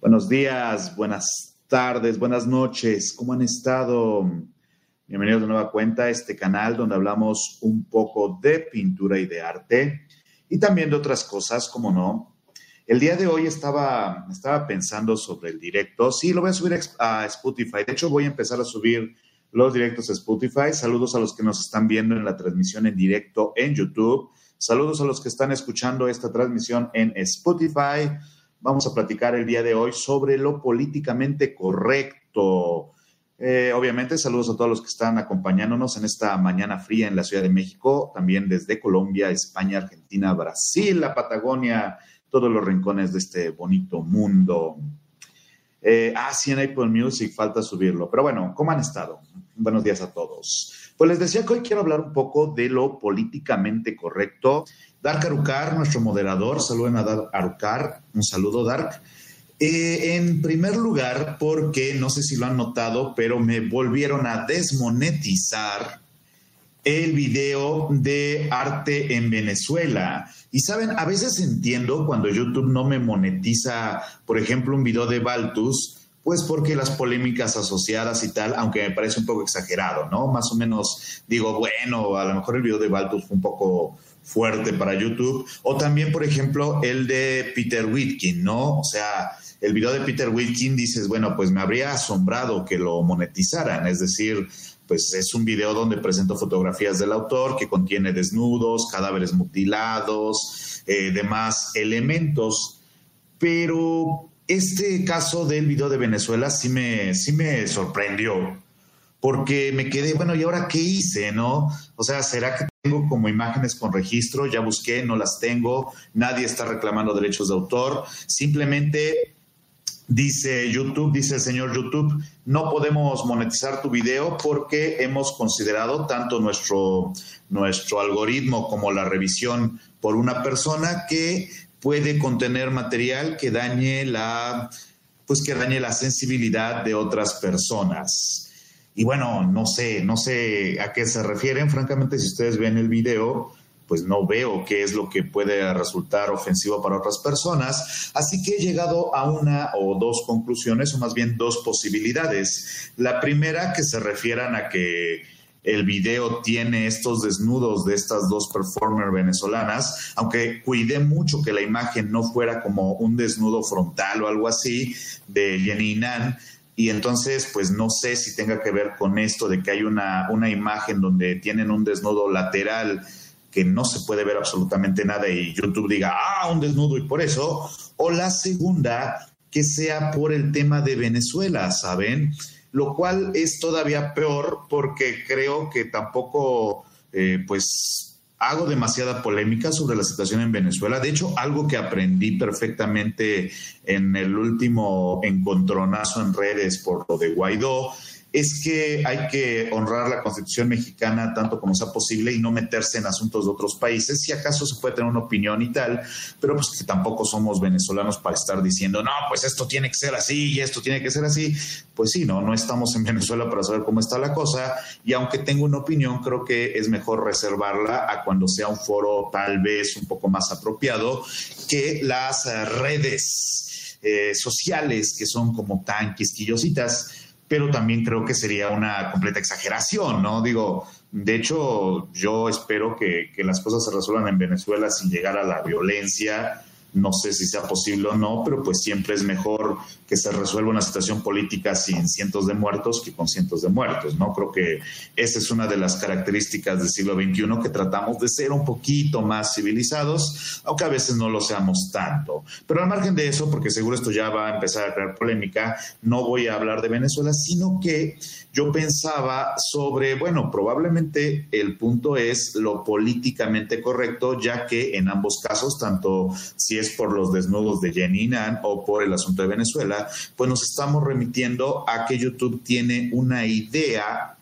Buenos días, buenas tardes, buenas noches. ¿Cómo han estado? Bienvenidos de nueva cuenta a este canal donde hablamos un poco de pintura y de arte y también de otras cosas, como no. El día de hoy estaba, estaba pensando sobre el directo. Sí, lo voy a subir a Spotify. De hecho, voy a empezar a subir los directos a Spotify. Saludos a los que nos están viendo en la transmisión en directo en YouTube. Saludos a los que están escuchando esta transmisión en Spotify. Vamos a platicar el día de hoy sobre lo políticamente correcto. Eh, obviamente, saludos a todos los que están acompañándonos en esta mañana fría en la Ciudad de México, también desde Colombia, España, Argentina, Brasil, la Patagonia, todos los rincones de este bonito mundo. Eh, ah, sí, en Apple Music falta subirlo. Pero bueno, ¿cómo han estado? Buenos días a todos. Pues les decía que hoy quiero hablar un poco de lo políticamente correcto Dark Arucar, nuestro moderador, saluden a Dark Arucar, un saludo Dark. Eh, en primer lugar, porque no sé si lo han notado, pero me volvieron a desmonetizar el video de arte en Venezuela. Y saben, a veces entiendo cuando YouTube no me monetiza, por ejemplo, un video de Baltus, pues porque las polémicas asociadas y tal, aunque me parece un poco exagerado, ¿no? Más o menos digo, bueno, a lo mejor el video de Baltus fue un poco fuerte para YouTube. O también, por ejemplo, el de Peter Whitkin, ¿no? O sea, el video de Peter Whitkin dices, bueno, pues me habría asombrado que lo monetizaran. Es decir, pues es un video donde presento fotografías del autor que contiene desnudos, cadáveres mutilados, eh, demás elementos. Pero este caso del video de Venezuela sí me, sí me sorprendió porque me quedé, bueno, ¿y ahora qué hice, no? O sea, ¿será que tengo como imágenes con registro? Ya busqué, no las tengo, nadie está reclamando derechos de autor, simplemente dice YouTube, dice el señor YouTube, no podemos monetizar tu video porque hemos considerado tanto nuestro, nuestro algoritmo como la revisión por una persona que puede contener material que dañe la pues que dañe la sensibilidad de otras personas. Y bueno, no sé, no sé a qué se refieren. Francamente, si ustedes ven el video, pues no veo qué es lo que puede resultar ofensivo para otras personas. Así que he llegado a una o dos conclusiones, o más bien dos posibilidades. La primera, que se refieran a que el video tiene estos desnudos de estas dos performers venezolanas, aunque cuidé mucho que la imagen no fuera como un desnudo frontal o algo así de Jenny Nan, y entonces, pues no sé si tenga que ver con esto de que hay una, una imagen donde tienen un desnudo lateral que no se puede ver absolutamente nada y YouTube diga, ah, un desnudo y por eso, o la segunda, que sea por el tema de Venezuela, ¿saben? Lo cual es todavía peor porque creo que tampoco, eh, pues, hago demasiada polémica sobre la situación en Venezuela. De hecho, algo que aprendí perfectamente en el último encontronazo en redes por lo de Guaidó es que hay que honrar la constitución mexicana tanto como sea posible y no meterse en asuntos de otros países. Si acaso se puede tener una opinión y tal, pero pues que tampoco somos venezolanos para estar diciendo, no, pues esto tiene que ser así y esto tiene que ser así. Pues sí, no, no estamos en Venezuela para saber cómo está la cosa y aunque tengo una opinión, creo que es mejor reservarla a cuando sea un foro tal vez un poco más apropiado que las redes eh, sociales que son como tan quisquillositas pero también creo que sería una completa exageración, ¿no? Digo, de hecho, yo espero que, que las cosas se resuelvan en Venezuela sin llegar a la violencia no sé si sea posible o no, pero pues siempre es mejor que se resuelva una situación política sin cientos de muertos que con cientos de muertos, ¿no? Creo que esa es una de las características del siglo XXI que tratamos de ser un poquito más civilizados, aunque a veces no lo seamos tanto. Pero al margen de eso, porque seguro esto ya va a empezar a crear polémica, no voy a hablar de Venezuela, sino que yo pensaba sobre, bueno, probablemente el punto es lo políticamente correcto, ya que en ambos casos, tanto si es por los desnudos de Jenny Nan o por el asunto de Venezuela, pues nos estamos remitiendo a que YouTube tiene una idea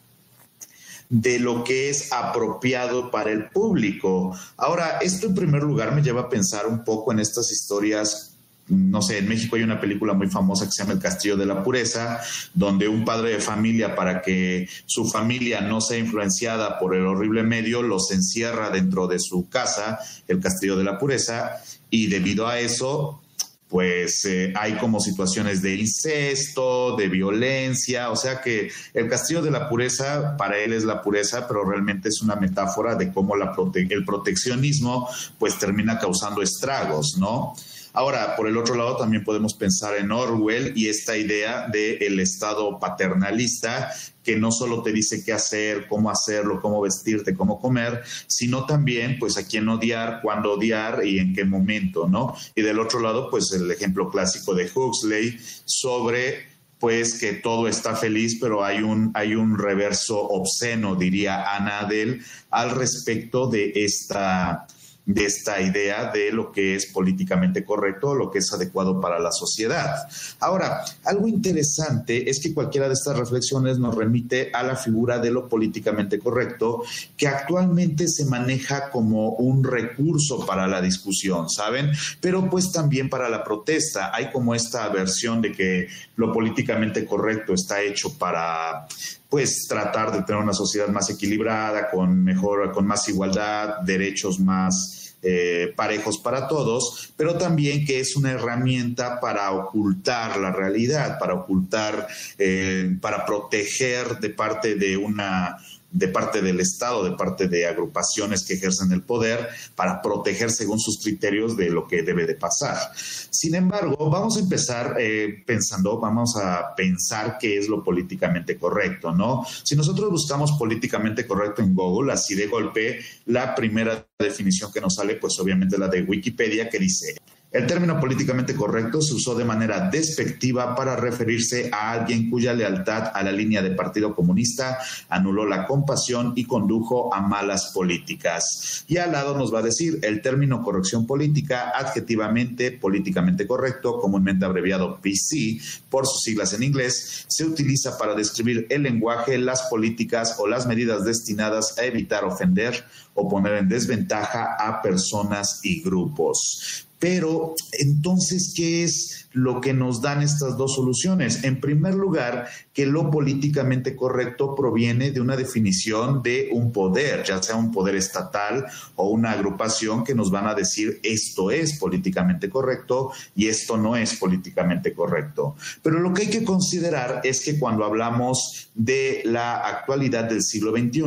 de lo que es apropiado para el público. Ahora, esto en primer lugar me lleva a pensar un poco en estas historias no sé, en México hay una película muy famosa que se llama El Castillo de la Pureza, donde un padre de familia, para que su familia no sea influenciada por el horrible medio, los encierra dentro de su casa, el Castillo de la Pureza, y debido a eso, pues eh, hay como situaciones de incesto, de violencia, o sea que el castillo de la pureza para él es la pureza, pero realmente es una metáfora de cómo la el proteccionismo pues termina causando estragos, ¿no? Ahora, por el otro lado, también podemos pensar en Orwell y esta idea del Estado paternalista que no solo te dice qué hacer, cómo hacerlo, cómo vestirte, cómo comer, sino también pues a quién odiar, cuándo odiar y en qué momento, ¿no? Y del otro lado, pues el ejemplo clásico de Huxley sobre pues que todo está feliz, pero hay un, hay un reverso obsceno, diría Ana Adel, al respecto de esta de esta idea de lo que es políticamente correcto, lo que es adecuado para la sociedad. Ahora, algo interesante es que cualquiera de estas reflexiones nos remite a la figura de lo políticamente correcto, que actualmente se maneja como un recurso para la discusión, ¿saben? Pero pues también para la protesta. Hay como esta versión de que lo políticamente correcto está hecho para pues tratar de tener una sociedad más equilibrada, con mejor, con más igualdad, derechos más eh, parejos para todos, pero también que es una herramienta para ocultar la realidad, para ocultar, eh, para proteger de parte de una de parte del Estado, de parte de agrupaciones que ejercen el poder para proteger según sus criterios de lo que debe de pasar. Sin embargo, vamos a empezar eh, pensando, vamos a pensar qué es lo políticamente correcto, ¿no? Si nosotros buscamos políticamente correcto en Google, así de golpe, la primera definición que nos sale, pues obviamente la de Wikipedia, que dice, el término políticamente correcto se usó de manera despectiva para referirse a alguien cuya lealtad a la línea del Partido Comunista anuló la compasión y condujo a malas políticas. Y al lado nos va a decir el término corrección política, adjetivamente políticamente correcto, comúnmente abreviado PC por sus siglas en inglés, se utiliza para describir el lenguaje, las políticas o las medidas destinadas a evitar ofender o poner en desventaja a personas y grupos. Pero entonces, ¿qué es lo que nos dan estas dos soluciones? En primer lugar, que lo políticamente correcto proviene de una definición de un poder, ya sea un poder estatal o una agrupación que nos van a decir esto es políticamente correcto y esto no es políticamente correcto. Pero lo que hay que considerar es que cuando hablamos de la actualidad del siglo XXI,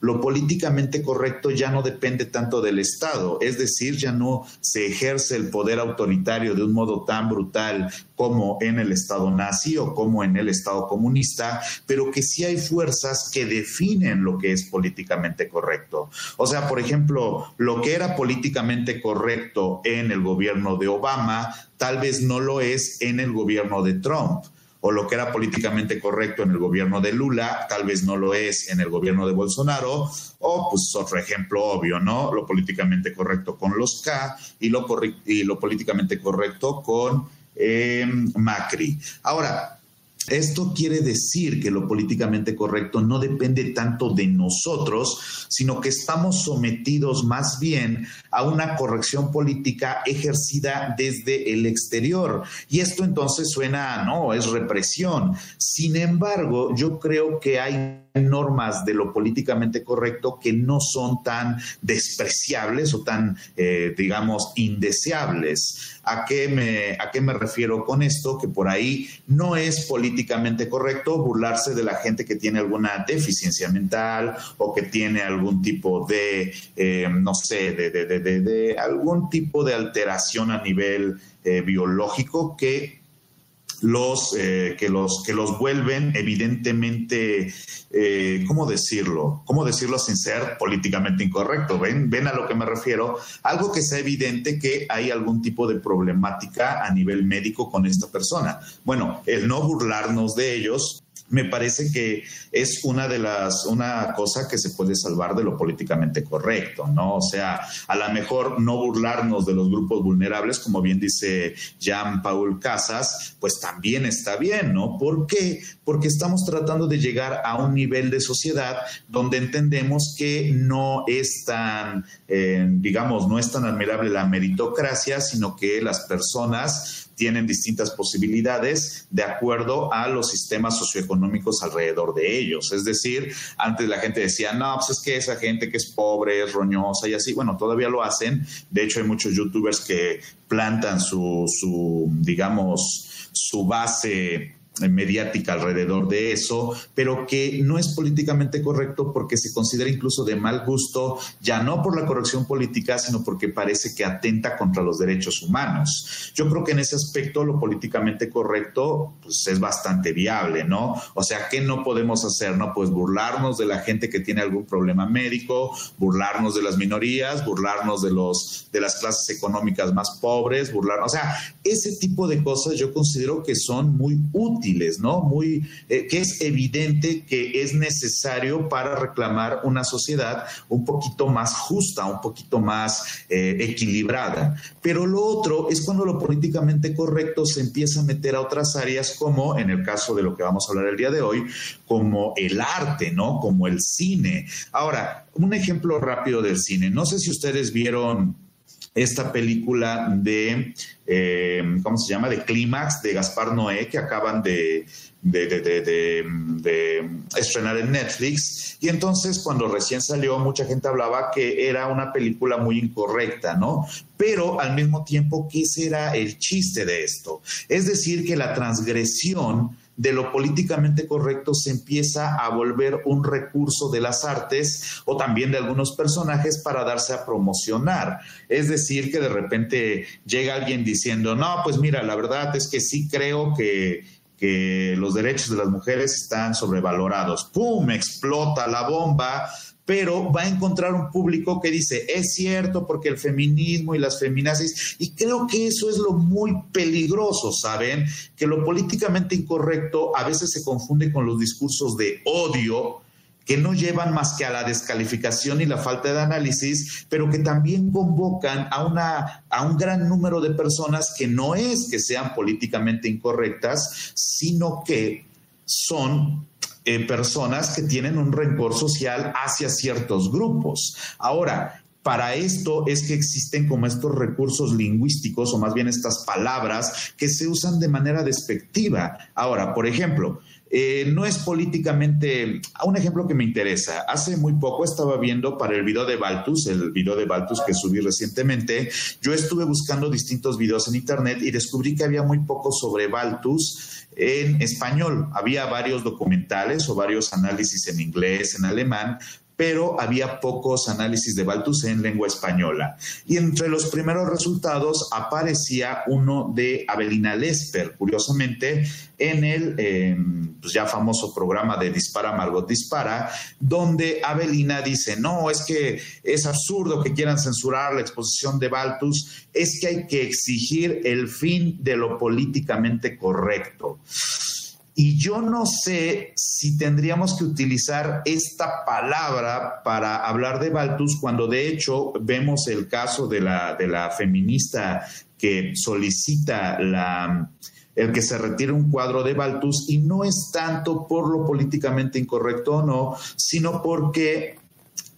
lo políticamente correcto ya no depende tanto del Estado, es decir, ya no se ejerce el poder autoritario de un modo tan brutal como en el Estado nazi o como en el Estado comunista, pero que sí hay fuerzas que definen lo que es políticamente correcto. O sea, por ejemplo, lo que era políticamente correcto en el gobierno de Obama, tal vez no lo es en el gobierno de Trump o lo que era políticamente correcto en el gobierno de Lula, tal vez no lo es en el gobierno de Bolsonaro, o pues otro ejemplo obvio, ¿no? Lo políticamente correcto con los K y lo, y lo políticamente correcto con eh, Macri. Ahora, esto quiere decir que lo políticamente correcto no depende tanto de nosotros, sino que estamos sometidos más bien a una corrección política ejercida desde el exterior. Y esto entonces suena, no, es represión. Sin embargo, yo creo que hay normas de lo políticamente correcto que no son tan despreciables o tan, eh, digamos, indeseables. ¿A qué, me, ¿A qué me refiero con esto? Que por ahí no es políticamente correcto burlarse de la gente que tiene alguna deficiencia mental o que tiene algún tipo de, eh, no sé, de, de, algún tipo de alteración a nivel eh, biológico que los, eh, que, los, que los vuelven evidentemente, eh, ¿cómo decirlo? ¿Cómo decirlo sin ser políticamente incorrecto? ¿Ven? ¿Ven a lo que me refiero? Algo que sea evidente que hay algún tipo de problemática a nivel médico con esta persona. Bueno, el no burlarnos de ellos me parece que es una de las, una cosa que se puede salvar de lo políticamente correcto, ¿no? O sea, a lo mejor no burlarnos de los grupos vulnerables, como bien dice Jean-Paul Casas, pues también está bien, ¿no? ¿Por qué? Porque estamos tratando de llegar a un nivel de sociedad donde entendemos que no es tan, eh, digamos, no es tan admirable la meritocracia, sino que las personas tienen distintas posibilidades de acuerdo a los sistemas socioeconómicos alrededor de ellos. Es decir, antes la gente decía, no, pues es que esa gente que es pobre, es roñosa y así, bueno, todavía lo hacen. De hecho, hay muchos youtubers que plantan su, su digamos, su base mediática alrededor de eso, pero que no es políticamente correcto porque se considera incluso de mal gusto, ya no por la corrección política, sino porque parece que atenta contra los derechos humanos. Yo creo que en ese aspecto lo políticamente correcto pues, es bastante viable, ¿no? O sea, ¿qué no podemos hacer? No, pues burlarnos de la gente que tiene algún problema médico, burlarnos de las minorías, burlarnos de los de las clases económicas más pobres, burlarnos, o sea, ese tipo de cosas yo considero que son muy útiles ¿no? Muy, eh, que es evidente que es necesario para reclamar una sociedad un poquito más justa, un poquito más eh, equilibrada. Pero lo otro es cuando lo políticamente correcto se empieza a meter a otras áreas como, en el caso de lo que vamos a hablar el día de hoy, como el arte, ¿no? Como el cine. Ahora, un ejemplo rápido del cine. No sé si ustedes vieron esta película de, eh, ¿cómo se llama? De Clímax, de Gaspar Noé, que acaban de, de, estrenar en Netflix. Y entonces, cuando recién salió, mucha gente hablaba que era una película muy incorrecta, ¿no? Pero al mismo tiempo, ¿qué será el chiste de esto? Es decir, que la transgresión de lo políticamente correcto se empieza a volver un recurso de las artes o también de algunos personajes para darse a promocionar. Es decir, que de repente llega alguien diciendo, no, pues mira, la verdad es que sí creo que, que los derechos de las mujeres están sobrevalorados. ¡Pum! Explota la bomba pero va a encontrar un público que dice, es cierto, porque el feminismo y las feminazis, y creo que eso es lo muy peligroso, ¿saben? Que lo políticamente incorrecto a veces se confunde con los discursos de odio que no llevan más que a la descalificación y la falta de análisis, pero que también convocan a, una, a un gran número de personas que no es que sean políticamente incorrectas, sino que son eh, personas que tienen un rencor social hacia ciertos grupos. Ahora, para esto es que existen como estos recursos lingüísticos o más bien estas palabras que se usan de manera despectiva. Ahora, por ejemplo, eh, no es políticamente, un ejemplo que me interesa, hace muy poco estaba viendo para el video de Baltus, el video de Baltus que subí recientemente, yo estuve buscando distintos videos en internet y descubrí que había muy poco sobre Baltus en español. Había varios documentales o varios análisis en inglés, en alemán, pero había pocos análisis de Baltus en lengua española. Y entre los primeros resultados aparecía uno de Abelina Lesper, curiosamente, en el em, pues ya famoso programa de Dispara Margot Dispara, donde Abelina dice, no, es que es absurdo que quieran censurar la exposición de Baltus, es que hay que exigir el fin de lo políticamente correcto. Y yo no sé si tendríamos que utilizar esta palabra para hablar de Baltus cuando de hecho vemos el caso de la, de la feminista que solicita la, el que se retire un cuadro de Baltus y no es tanto por lo políticamente incorrecto o no, sino porque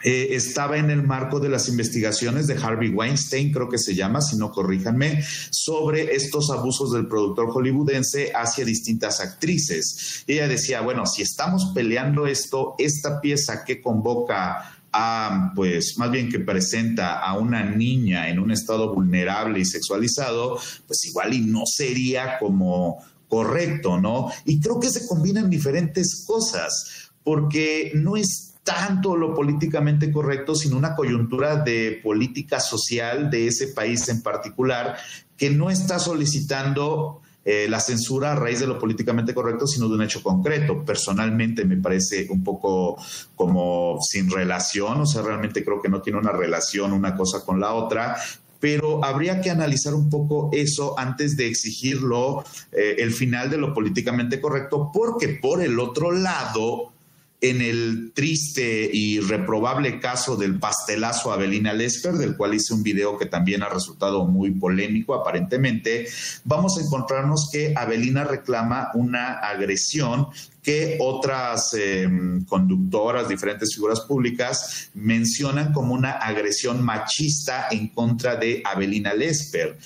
eh, estaba en el marco de las investigaciones de Harvey Weinstein, creo que se llama, si no corríjanme, sobre estos abusos del productor hollywoodense hacia distintas actrices. ella decía, bueno, si estamos peleando esto, esta pieza que convoca a, pues, más bien que presenta a una niña en un estado vulnerable y sexualizado, pues igual y no sería como correcto, ¿no? Y creo que se combinan diferentes cosas, porque no es tanto lo políticamente correcto, sino una coyuntura de política social de ese país en particular, que no está solicitando eh, la censura a raíz de lo políticamente correcto, sino de un hecho concreto. Personalmente me parece un poco como sin relación, o sea, realmente creo que no tiene una relación una cosa con la otra, pero habría que analizar un poco eso antes de exigirlo eh, el final de lo políticamente correcto, porque por el otro lado, en el triste y reprobable caso del pastelazo Abelina Lesper, del cual hice un video que también ha resultado muy polémico aparentemente, vamos a encontrarnos que Abelina reclama una agresión que otras em, conductoras, diferentes figuras públicas, mencionan como una agresión machista en contra de Abelina Lesper.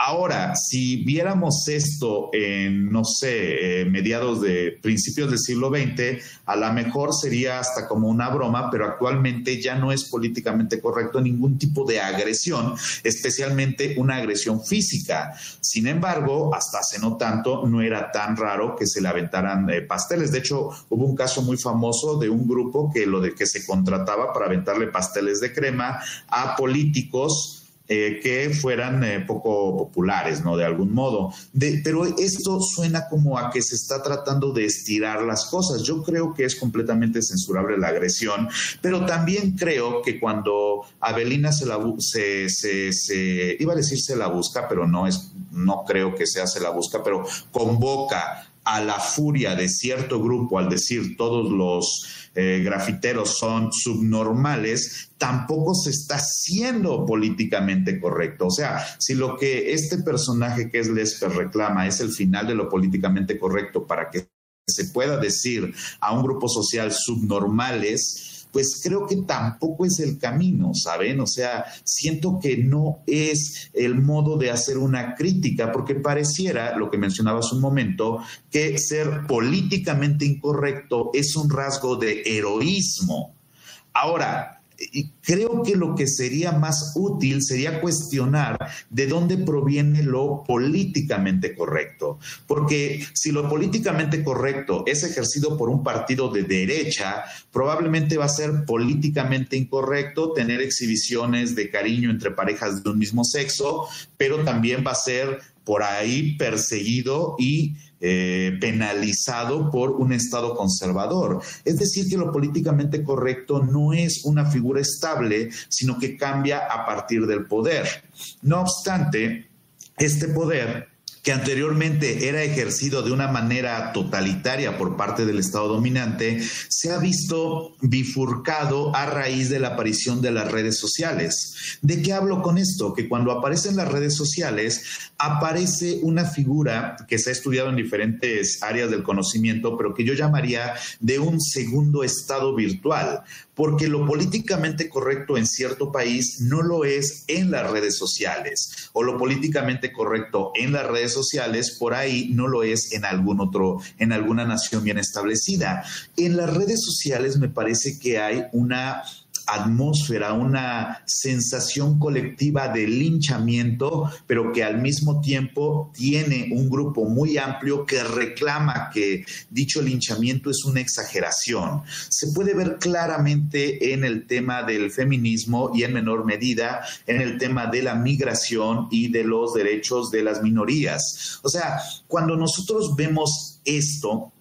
Ahora, si viéramos esto en, no sé, eh, mediados de principios del siglo XX, a lo mejor sería hasta como una broma, pero actualmente ya no es políticamente correcto ningún tipo de agresión, especialmente una agresión física. Sin embargo, hasta hace no tanto, no era tan raro que se le aventaran eh, pasteles. De hecho, hubo un caso muy famoso de un grupo que lo de que se contrataba para aventarle pasteles de crema a políticos eh, que fueran eh, poco populares, ¿no? De algún modo. pero esto suena como a que se está tratando de estirar las cosas. Yo creo que es completamente censurable la agresión, pero también creo que cuando Abelina se la se, se, se, iba a decir se la busca, pero no es, no creo que sea se la busca, pero convoca a la furia de cierto grupo al decir todos los eh, grafiteros son subnormales, tampoco se está siendo políticamente correcto. O sea, si lo que este personaje que es Lesper reclama es el final de lo políticamente correcto para que se pueda decir a un grupo social subnormales, pues creo que tampoco es el camino, ¿saben? O sea, siento que no es el modo de hacer una crítica, porque pareciera, lo que mencionaba un momento, que ser políticamente incorrecto es un rasgo de heroísmo. Ahora, creo que lo que sería más útil sería cuestionar de dónde proviene lo políticamente correcto. Porque si lo políticamente correcto es ejercido por un partido de derecha, probablemente va a ser políticamente incorrecto tener exhibiciones de cariño entre parejas de un mismo sexo, pero también va a ser por ahí perseguido y eh, penalizado por un Estado conservador. Es decir, que lo políticamente correcto no es una figura estable, sino que cambia a partir del poder. No obstante, este poder que anteriormente era ejercido de una manera totalitaria por parte del Estado dominante, se ha visto bifurcado a raíz de la aparición de las redes sociales. ¿De qué hablo con esto? Que cuando aparecen las redes sociales, aparece una figura que se ha estudiado en diferentes áreas del conocimiento, pero que yo llamaría de un segundo estado virtual porque lo políticamente correcto en cierto país no lo es en las redes sociales, o lo políticamente correcto en las redes sociales por ahí no lo es en algún otro, en alguna nación bien establecida. En las redes sociales me parece que hay una atmósfera, una sensación colectiva de linchamiento, pero que al mismo tiempo tiene un grupo muy amplio que reclama que dicho linchamiento es una exageración. Se puede ver claramente en el tema del feminismo y en menor medida en el tema de la migración y de los derechos de las minorías. O sea, cuando nosotros vemos esto,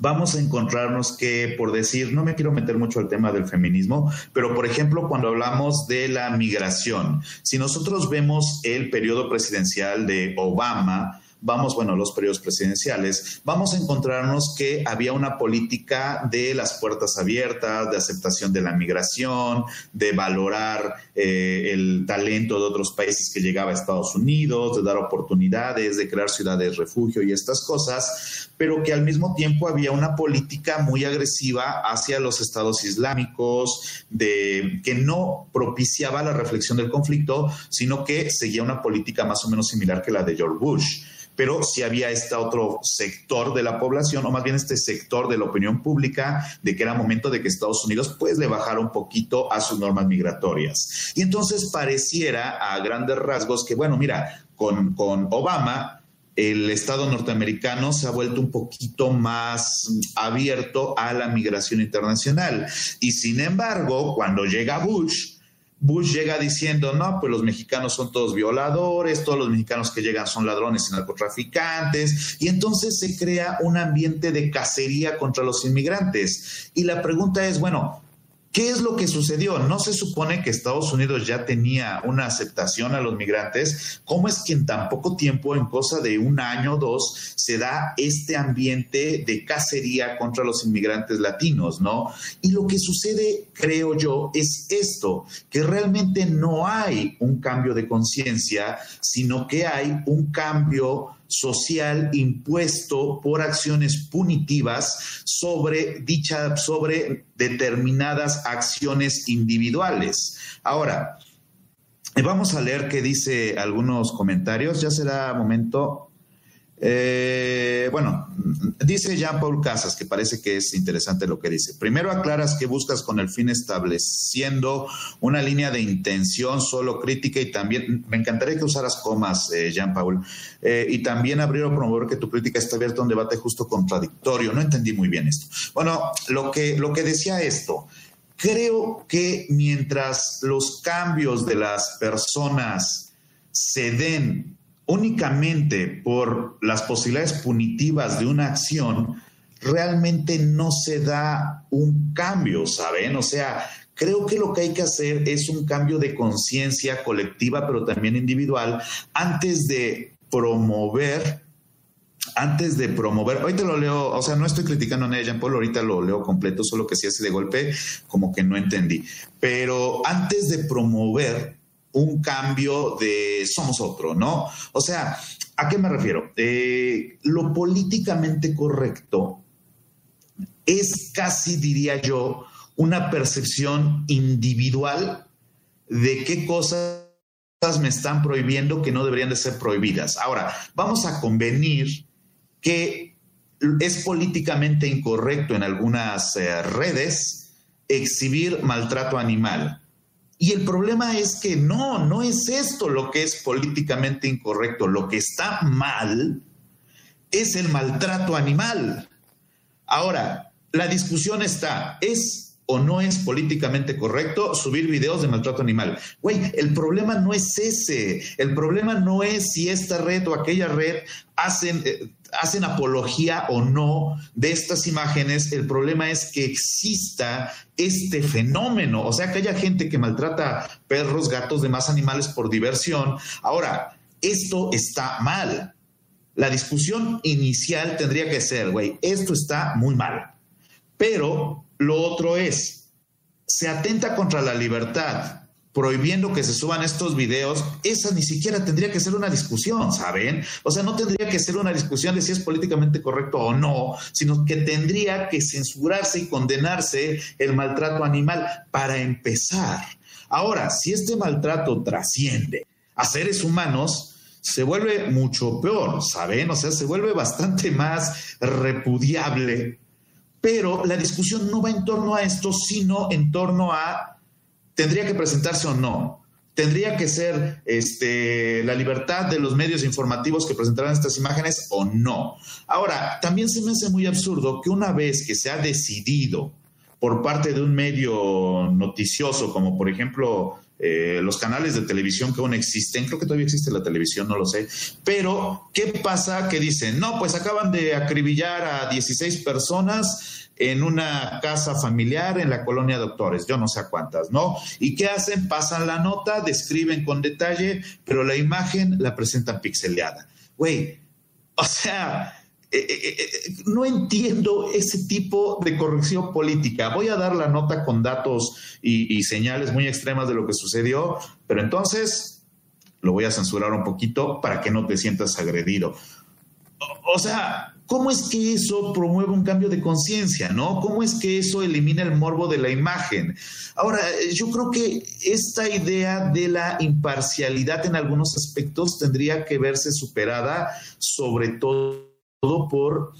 vamos a encontrarnos que, por decir, no me quiero meter mucho al tema del feminismo, pero por ejemplo, cuando hablamos de la migración, si nosotros vemos el periodo presidencial de Obama, vamos, bueno, los periodos presidenciales, vamos a encontrarnos que había una política de las puertas abiertas, de aceptación de la migración, de valorar eh, el talento de otros países que llegaba a Estados Unidos, de dar oportunidades, de crear ciudades refugio y estas cosas, pero que al mismo tiempo había una política muy agresiva hacia los estados islámicos, de que no propiciaba la reflexión del conflicto, sino que seguía una política más o menos similar que la de George Bush pero si había este otro sector de la población, o más bien este sector de la opinión pública, de que era momento de que Estados Unidos pues le bajara un poquito a sus normas migratorias. Y entonces pareciera a grandes rasgos que, bueno, mira, con, con Obama el Estado norteamericano se ha vuelto un poquito más abierto a la migración internacional. Y sin embargo, cuando llega Bush, Bush llega diciendo, no, pues los mexicanos son todos violadores, todos los mexicanos que llegan son ladrones y narcotraficantes, y entonces se crea un ambiente de cacería contra los inmigrantes. Y la pregunta es, bueno, ¿Qué es lo que sucedió? ¿No se supone que Estados Unidos ya tenía una aceptación a los migrantes? ¿Cómo es que en tan poco tiempo, en cosa de un año o dos, se da este ambiente de cacería contra los inmigrantes latinos, no? Y lo que sucede, creo yo, es esto, que realmente no hay un cambio de conciencia, sino que hay un cambio social impuesto por acciones punitivas sobre dicha, sobre determinadas acciones individuales. Ahora, vamos a leer qué dice algunos comentarios. Ya será momento eh, bueno, dice Jean-Paul Casas, que parece que es interesante lo que dice. Primero aclaras que buscas con el fin estableciendo una línea de intención solo crítica y también, me encantaría que usaras comas, eh, Jean-Paul, eh, y también abrir o promover que tu crítica está abierta a un debate justo contradictorio. No entendí muy bien esto. Bueno, lo que, lo que decía esto, creo que mientras los cambios de las personas se den únicamente por las posibilidades punitivas de una acción, realmente no se da un cambio, ¿saben? O sea, creo que lo que hay que hacer es un cambio de conciencia colectiva, pero también individual, antes de promover antes de promover, ahorita lo leo, o sea, no estoy criticando a Naya Jean Paul, ahorita lo leo completo, solo que si hace de golpe, como que no entendí. Pero antes de promover un cambio de somos otro, ¿no? O sea, ¿a qué me refiero? Eh, lo políticamente correcto es casi, diría yo, una percepción individual de qué cosas me están prohibiendo que no deberían de ser prohibidas. Ahora, vamos a convenir que es políticamente incorrecto en algunas eh, redes exhibir maltrato animal. Y el problema es que no, no es esto lo que es políticamente incorrecto. Lo que está mal es el maltrato animal. Ahora, la discusión está, ¿es o no es políticamente correcto subir videos de maltrato animal? Güey, el problema no es ese. El problema no es si esta red o aquella red hacen... Eh, hacen apología o no de estas imágenes, el problema es que exista este fenómeno, o sea, que haya gente que maltrata perros, gatos, demás animales por diversión. Ahora, esto está mal. La discusión inicial tendría que ser, güey, esto está muy mal. Pero lo otro es, se atenta contra la libertad prohibiendo que se suban estos videos, esa ni siquiera tendría que ser una discusión, ¿saben? O sea, no tendría que ser una discusión de si es políticamente correcto o no, sino que tendría que censurarse y condenarse el maltrato animal para empezar. Ahora, si este maltrato trasciende a seres humanos, se vuelve mucho peor, ¿saben? O sea, se vuelve bastante más repudiable. Pero la discusión no va en torno a esto, sino en torno a tendría que presentarse o no. Tendría que ser este, la libertad de los medios informativos que presentaran estas imágenes o no. Ahora, también se me hace muy absurdo que una vez que se ha decidido por parte de un medio noticioso, como por ejemplo eh, los canales de televisión que aún existen, creo que todavía existe la televisión, no lo sé, pero ¿qué pasa? Que dicen, no, pues acaban de acribillar a 16 personas en una casa familiar en la colonia Doctores, yo no sé cuántas, ¿no? ¿Y qué hacen? Pasan la nota, describen con detalle, pero la imagen la presentan pixeleada. Güey, o sea, eh, eh, eh, no entiendo ese tipo de corrección política. Voy a dar la nota con datos y, y señales muy extremas de lo que sucedió, pero entonces lo voy a censurar un poquito para que no te sientas agredido. o sea, ¿Cómo es que eso promueve un cambio de conciencia, no? ¿Cómo es que eso elimina el morbo de la imagen? Ahora, yo creo que esta idea de la imparcialidad en algunos aspectos tendría que verse superada, sobre todo por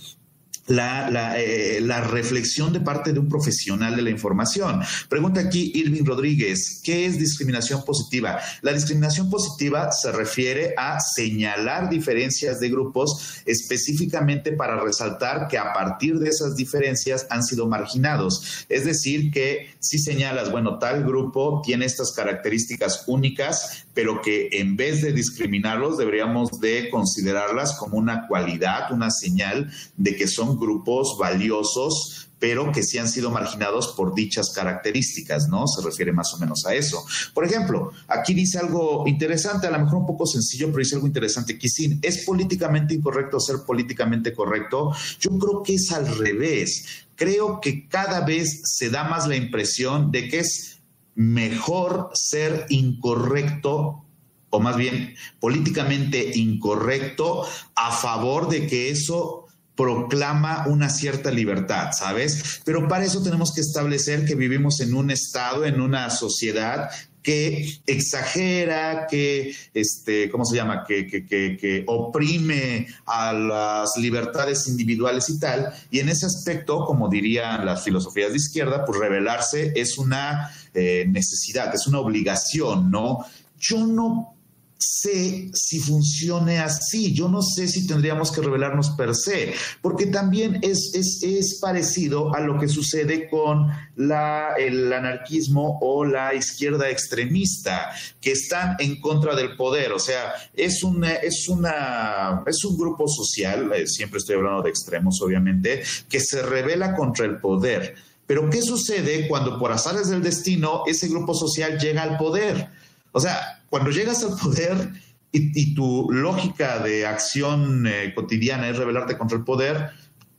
eh, la, reflexión de parte de un profesional de la información. Pregunta aquí Irving Rodríguez, ¿qué es discriminación positiva? La discriminación positiva se refiere a señalar diferencias de grupos específicamente para resaltar que a partir de esas diferencias han sido marginados. Es decir, que si señalas, bueno, tal grupo tiene estas características únicas, pero que en vez de discriminarlos deberíamos de considerarlas como una cualidad, una señal de que son grupos valiosos pero que sí han sido marginados por dichas características, ¿no? Se refiere más o menos a eso. Por ejemplo, aquí dice algo interesante, a lo mejor un poco sencillo, pero dice algo interesante. Kisin, ¿es políticamente incorrecto ser políticamente correcto? Yo creo que es al revés. Creo que cada vez se da más la impresión de que es mejor ser incorrecto o más bien políticamente incorrecto a favor de que eso proclama una cierta libertad, ¿sabes? Pero para eso tenemos que establecer que vivimos en un estado, en una sociedad que exagera, que, este, ¿cómo se llama? Que, que, que, oprime a las libertades individuales y tal. Y en ese aspecto, como dirían las filosofías de izquierda, pues rebelarse es una eh, necesidad, es una obligación, ¿no? Yo no sé si funcione así. Yo no sé si tendríamos que revelarnos per se, porque también es, es, parecido a lo que sucede con la, el anarquismo o la izquierda extremista, que están en contra del poder. O sea, es, una, es, una, es un grupo social, eh, siempre estoy hablando de extremos, obviamente, que se revela contra el poder. Pero ¿qué sucede cuando por azares del destino ese grupo social llega al poder? O sea, cuando llegas al poder y, tu lógica de acción eh, cotidiana es rebelarte contra el poder,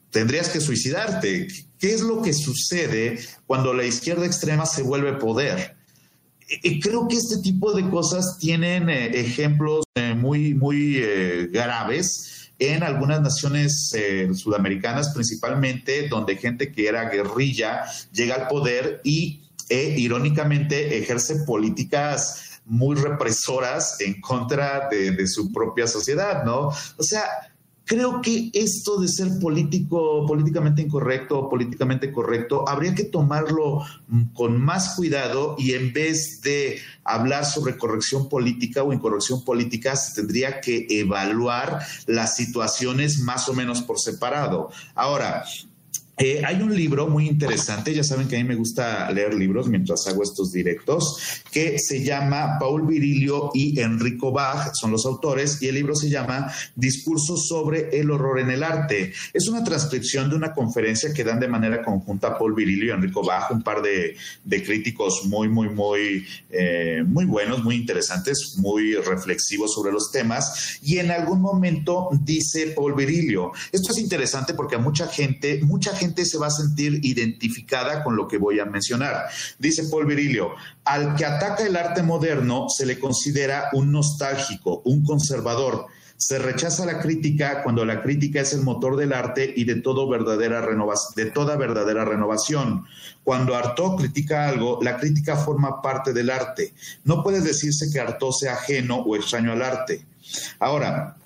tendrías que suicidarte. ¿Qué es lo que sucede cuando la izquierda extrema se vuelve poder? Y creo que este tipo de cosas tienen eh, ejemplos eh, muy, muy graves en algunas naciones sudamericanas, principalmente, donde gente que era guerrilla llega al poder y, irónicamente, ejerce políticas muy represoras en contra de, su propia sociedad, ¿no? O sea, creo que esto de ser político, políticamente incorrecto o políticamente correcto, habría que tomarlo con más cuidado y en vez de hablar sobre corrección política o incorrección política, se tendría que evaluar las situaciones más o menos por separado. Ahora, eh, hay un libro muy interesante, ya saben que a mí me gusta leer libros mientras hago estos directos, que se llama Paul Virilio y Enrico Bach, son los autores, y el libro se llama Discursos sobre el horror en el arte. Es una transcripción de una conferencia que dan de manera conjunta Paul Virilio y Enrico Bach, un par de, críticos muy, muy, muy, eh, muy buenos, muy interesantes, muy reflexivos sobre los temas, y en algún momento dice Paul Virilio, esto es interesante porque a mucha gente, mucha gente se va a sentir identificada con lo que voy a mencionar. Dice Paul Virilio, al que ataca el arte moderno se le considera un nostálgico, un conservador. Se rechaza la crítica cuando la crítica es el motor del arte y de, verdadera de toda verdadera renovación. Cuando Artaud critica algo, la crítica forma parte del arte. No puede decirse que Artaud sea ajeno o extraño al arte. Ahora,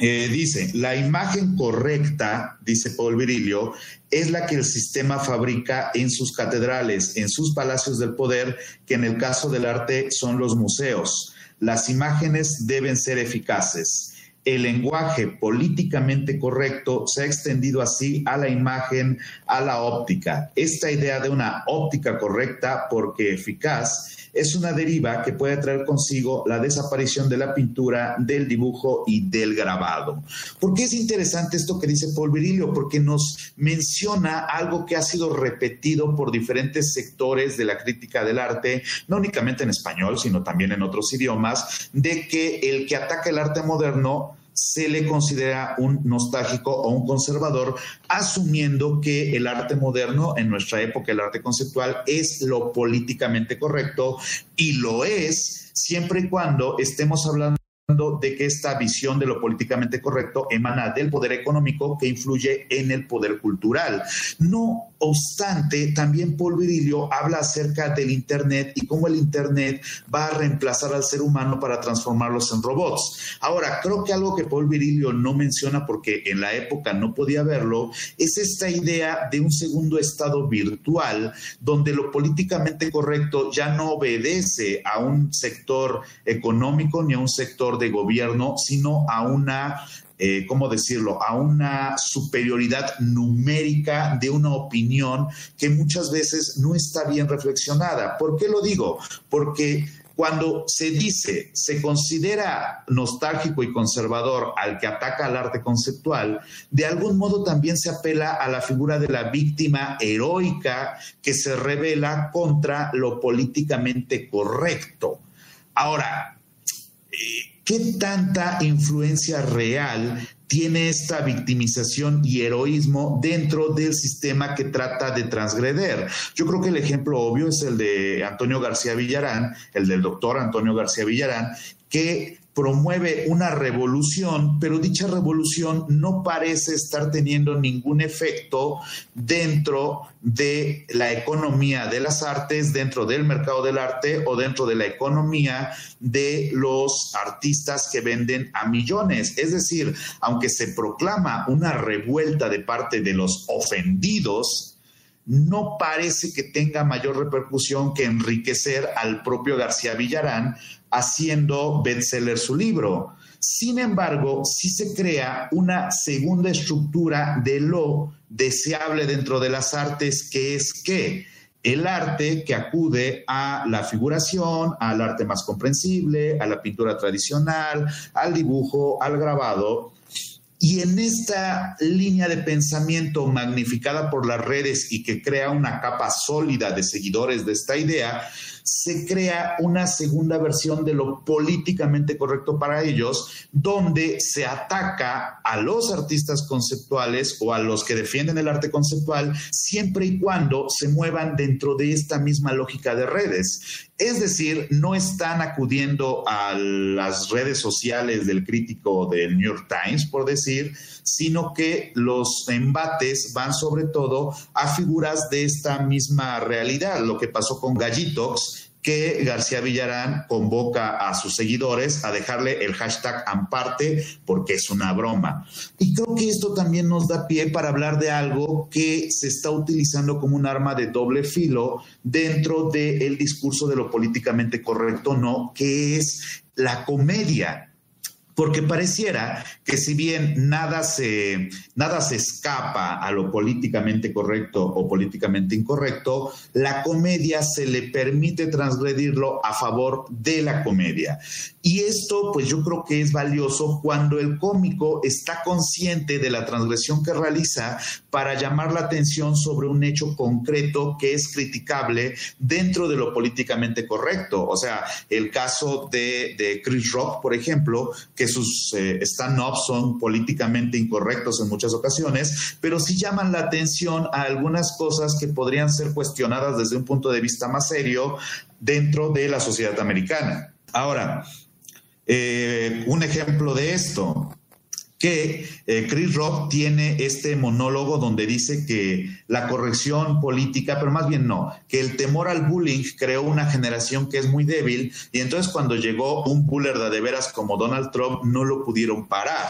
eh, dice, la imagen correcta, dice Paul Virilio, es la que el sistema fabrica en sus catedrales, en sus palacios del poder, que en el caso del arte son los museos. Las imágenes deben ser eficaces. El lenguaje políticamente correcto se ha extendido así a la imagen, a la óptica. Esta idea de una óptica correcta porque eficaz es una deriva que puede traer consigo la desaparición de la pintura, del dibujo y del grabado. ¿Por qué es interesante esto que dice Paul Virilio? Porque nos menciona algo que ha sido repetido por diferentes sectores de la crítica del arte, no únicamente en español, sino también en otros idiomas, de que el que ataca el arte moderno se le considera un nostálgico o un conservador, asumiendo que el arte moderno, en nuestra época el arte conceptual, es lo políticamente correcto y lo es siempre y cuando estemos hablando de que esta visión de lo políticamente correcto emana del poder económico que influye en el poder cultural. No obstante, también Paul Virilio habla acerca del Internet y cómo el Internet va a reemplazar al ser humano para transformarlos en robots. Ahora, creo que algo que Paul Virilio no menciona porque en la época no podía verlo es esta idea de un segundo estado virtual donde lo políticamente correcto ya no obedece a un sector económico ni a un sector de gobierno, sino a una eh, ¿cómo decirlo?, a una superioridad numérica de una opinión que muchas veces no está bien reflexionada. ¿Por qué lo digo? Porque cuando se dice, se considera nostálgico y conservador al que ataca al arte conceptual, de algún modo también se apela a la figura de la víctima heroica que se revela contra lo políticamente correcto. Ahora, eh, ¿Qué tanta influencia real tiene esta victimización y heroísmo dentro del sistema que trata de transgreder? Yo creo que el ejemplo obvio es el de Antonio García Villarán, el del doctor Antonio García Villarán, que promueve una revolución, pero dicha revolución no parece estar teniendo ningún efecto dentro de la economía de las artes, dentro del mercado del arte o dentro de la economía de los artistas que venden a millones. Es decir, aunque se proclama una revuelta de parte de los ofendidos, no parece que tenga mayor repercusión que enriquecer al propio García Villarán haciendo bestseller su libro. Sin embargo, sí se crea una segunda estructura de lo deseable dentro de las artes, que es que el arte que acude a la figuración, al arte más comprensible, a la pintura tradicional, al dibujo, al grabado, y en esta línea de pensamiento magnificada por las redes y que crea una capa sólida de seguidores de esta idea, se crea una segunda versión de lo políticamente correcto para ellos, donde se ataca a los artistas conceptuales o a los que defienden el arte conceptual, siempre y cuando se muevan dentro de esta misma lógica de redes. Es decir, no están acudiendo a las redes sociales del crítico del New York Times, por decir, sino que los embates van sobre todo a figuras de esta misma realidad. Lo que pasó con Gallitox, que García Villarán convoca a sus seguidores a dejarle el hashtag Amparte porque es una broma. Y creo que esto también nos da pie para hablar de algo que se está utilizando como un arma de doble filo dentro del discurso de lo políticamente correcto, no, que es la comedia porque pareciera que si bien nada se, nada se escapa a lo políticamente correcto o políticamente incorrecto, la comedia se le permite transgredirlo a favor de la comedia. Y esto, pues yo creo que es valioso cuando el cómico está consciente de la transgresión que realiza para llamar la atención sobre un hecho concreto que es criticable dentro de lo políticamente correcto. O sea, el caso de, de Chris Rock, por ejemplo, que sus eh, stand-ups son políticamente incorrectos en muchas ocasiones, pero sí llaman la atención a algunas cosas que podrían ser cuestionadas desde un punto de vista más serio dentro de la sociedad americana. Ahora, eh, un ejemplo de esto, que eh, Chris Rock tiene este monólogo donde dice que la corrección política, pero más bien no, que el temor al bullying creó una generación que es muy débil y entonces cuando llegó un buller de veras como Donald Trump no lo pudieron parar.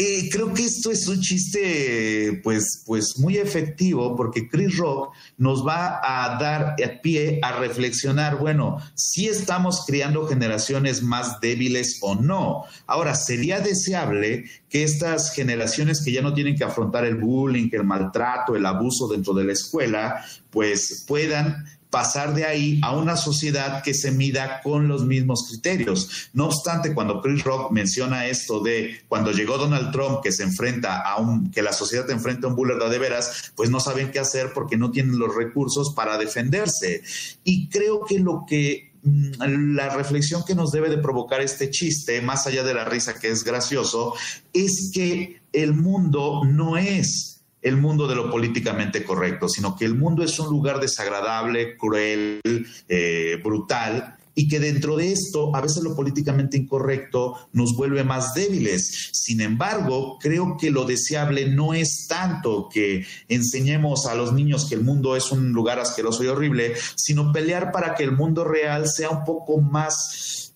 Eh, creo que esto es un chiste, pues, pues muy efectivo, porque Chris Rock nos va a dar pie a reflexionar, bueno, si estamos creando generaciones más débiles o no. Ahora, sería deseable que estas generaciones que ya no tienen que afrontar el bullying, el maltrato, el abuso dentro de la escuela, pues puedan pasar de ahí a una sociedad que se mida con los mismos criterios. No obstante, cuando Chris Rock menciona esto de cuando llegó Donald Trump que se enfrenta a un, que la sociedad enfrenta a un buller de veras, pues no saben qué hacer porque no tienen los recursos para defenderse. Y creo que lo que mm, la reflexión que nos debe de provocar este chiste, más allá de la risa que es gracioso, es que el mundo no es el mundo de lo políticamente correcto, sino que el mundo es un lugar desagradable, cruel, eh, brutal, y que dentro de esto a veces lo políticamente incorrecto nos vuelve más débiles. Sin embargo, creo que lo deseable no es tanto que enseñemos a los niños que el mundo es un lugar asqueroso y horrible, sino pelear para que el mundo real sea un poco más